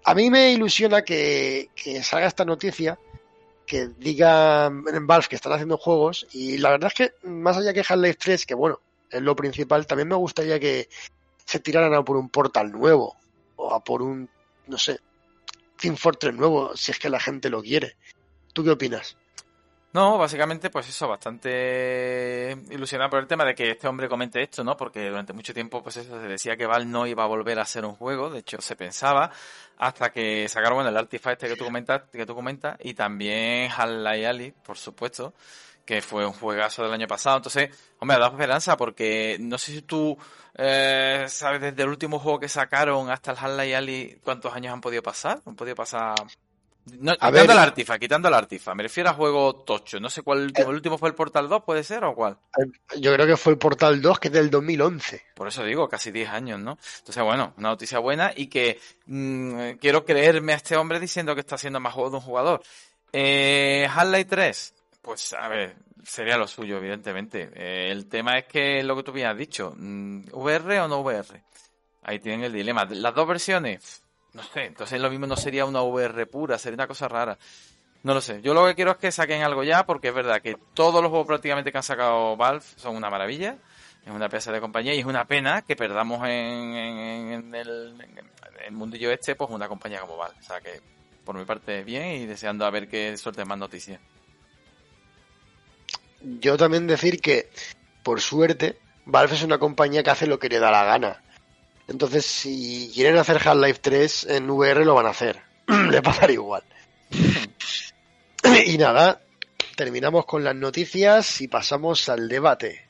A mí me ilusiona que, que salga esta noticia, que diga en Valve que están haciendo juegos y la verdad es que más allá que Half-Life 3, que bueno, es lo principal, también me gustaría que se tiraran a por un portal nuevo o a por un, no sé, Team Fortress nuevo, si es que la gente lo quiere. ¿Tú qué opinas? No, básicamente, pues eso, bastante ilusionado por el tema de que este hombre comente esto, ¿no? Porque durante mucho tiempo, pues eso, se decía que Val no iba a volver a ser un juego, de hecho se pensaba, hasta que sacaron, el Artifact este que tú comentas, que tú comentas, y también Half-Life Ali, por supuesto, que fue un juegazo del año pasado. Entonces, hombre, da esperanza, porque no sé si tú eh, sabes desde el último juego que sacaron hasta el Half-Life Ali, ¿cuántos años han podido pasar? Han podido pasar quitando el Artifa, quitando el Artifa. Me refiero a juego tocho. No sé cuál el último. ¿El último fue el Portal 2, puede ser, o cuál? Yo creo que fue el Portal 2, que es del 2011. Por eso digo, casi 10 años, ¿no? Entonces, bueno, una noticia buena y que mm, quiero creerme a este hombre diciendo que está haciendo más juegos de un jugador. Eh, Half-Life 3, pues a ver, sería lo suyo, evidentemente. Eh, el tema es que lo que tú habías dicho, mm, ¿VR o no VR? Ahí tienen el dilema. Las dos versiones, no sé, entonces lo mismo no sería una VR pura, sería una cosa rara. No lo sé. Yo lo que quiero es que saquen algo ya, porque es verdad que todos los juegos prácticamente que han sacado Valve son una maravilla. Es una pieza de compañía y es una pena que perdamos en, el, mundillo este pues una compañía como Valve. O sea que por mi parte bien y deseando a ver qué suerte más noticias. Yo también decir que, por suerte, Valve es una compañía que hace lo que le da la gana. Entonces, si quieren hacer Half-Life 3 en VR, lo van a hacer. le pasará igual. y nada, terminamos con las noticias y pasamos al debate.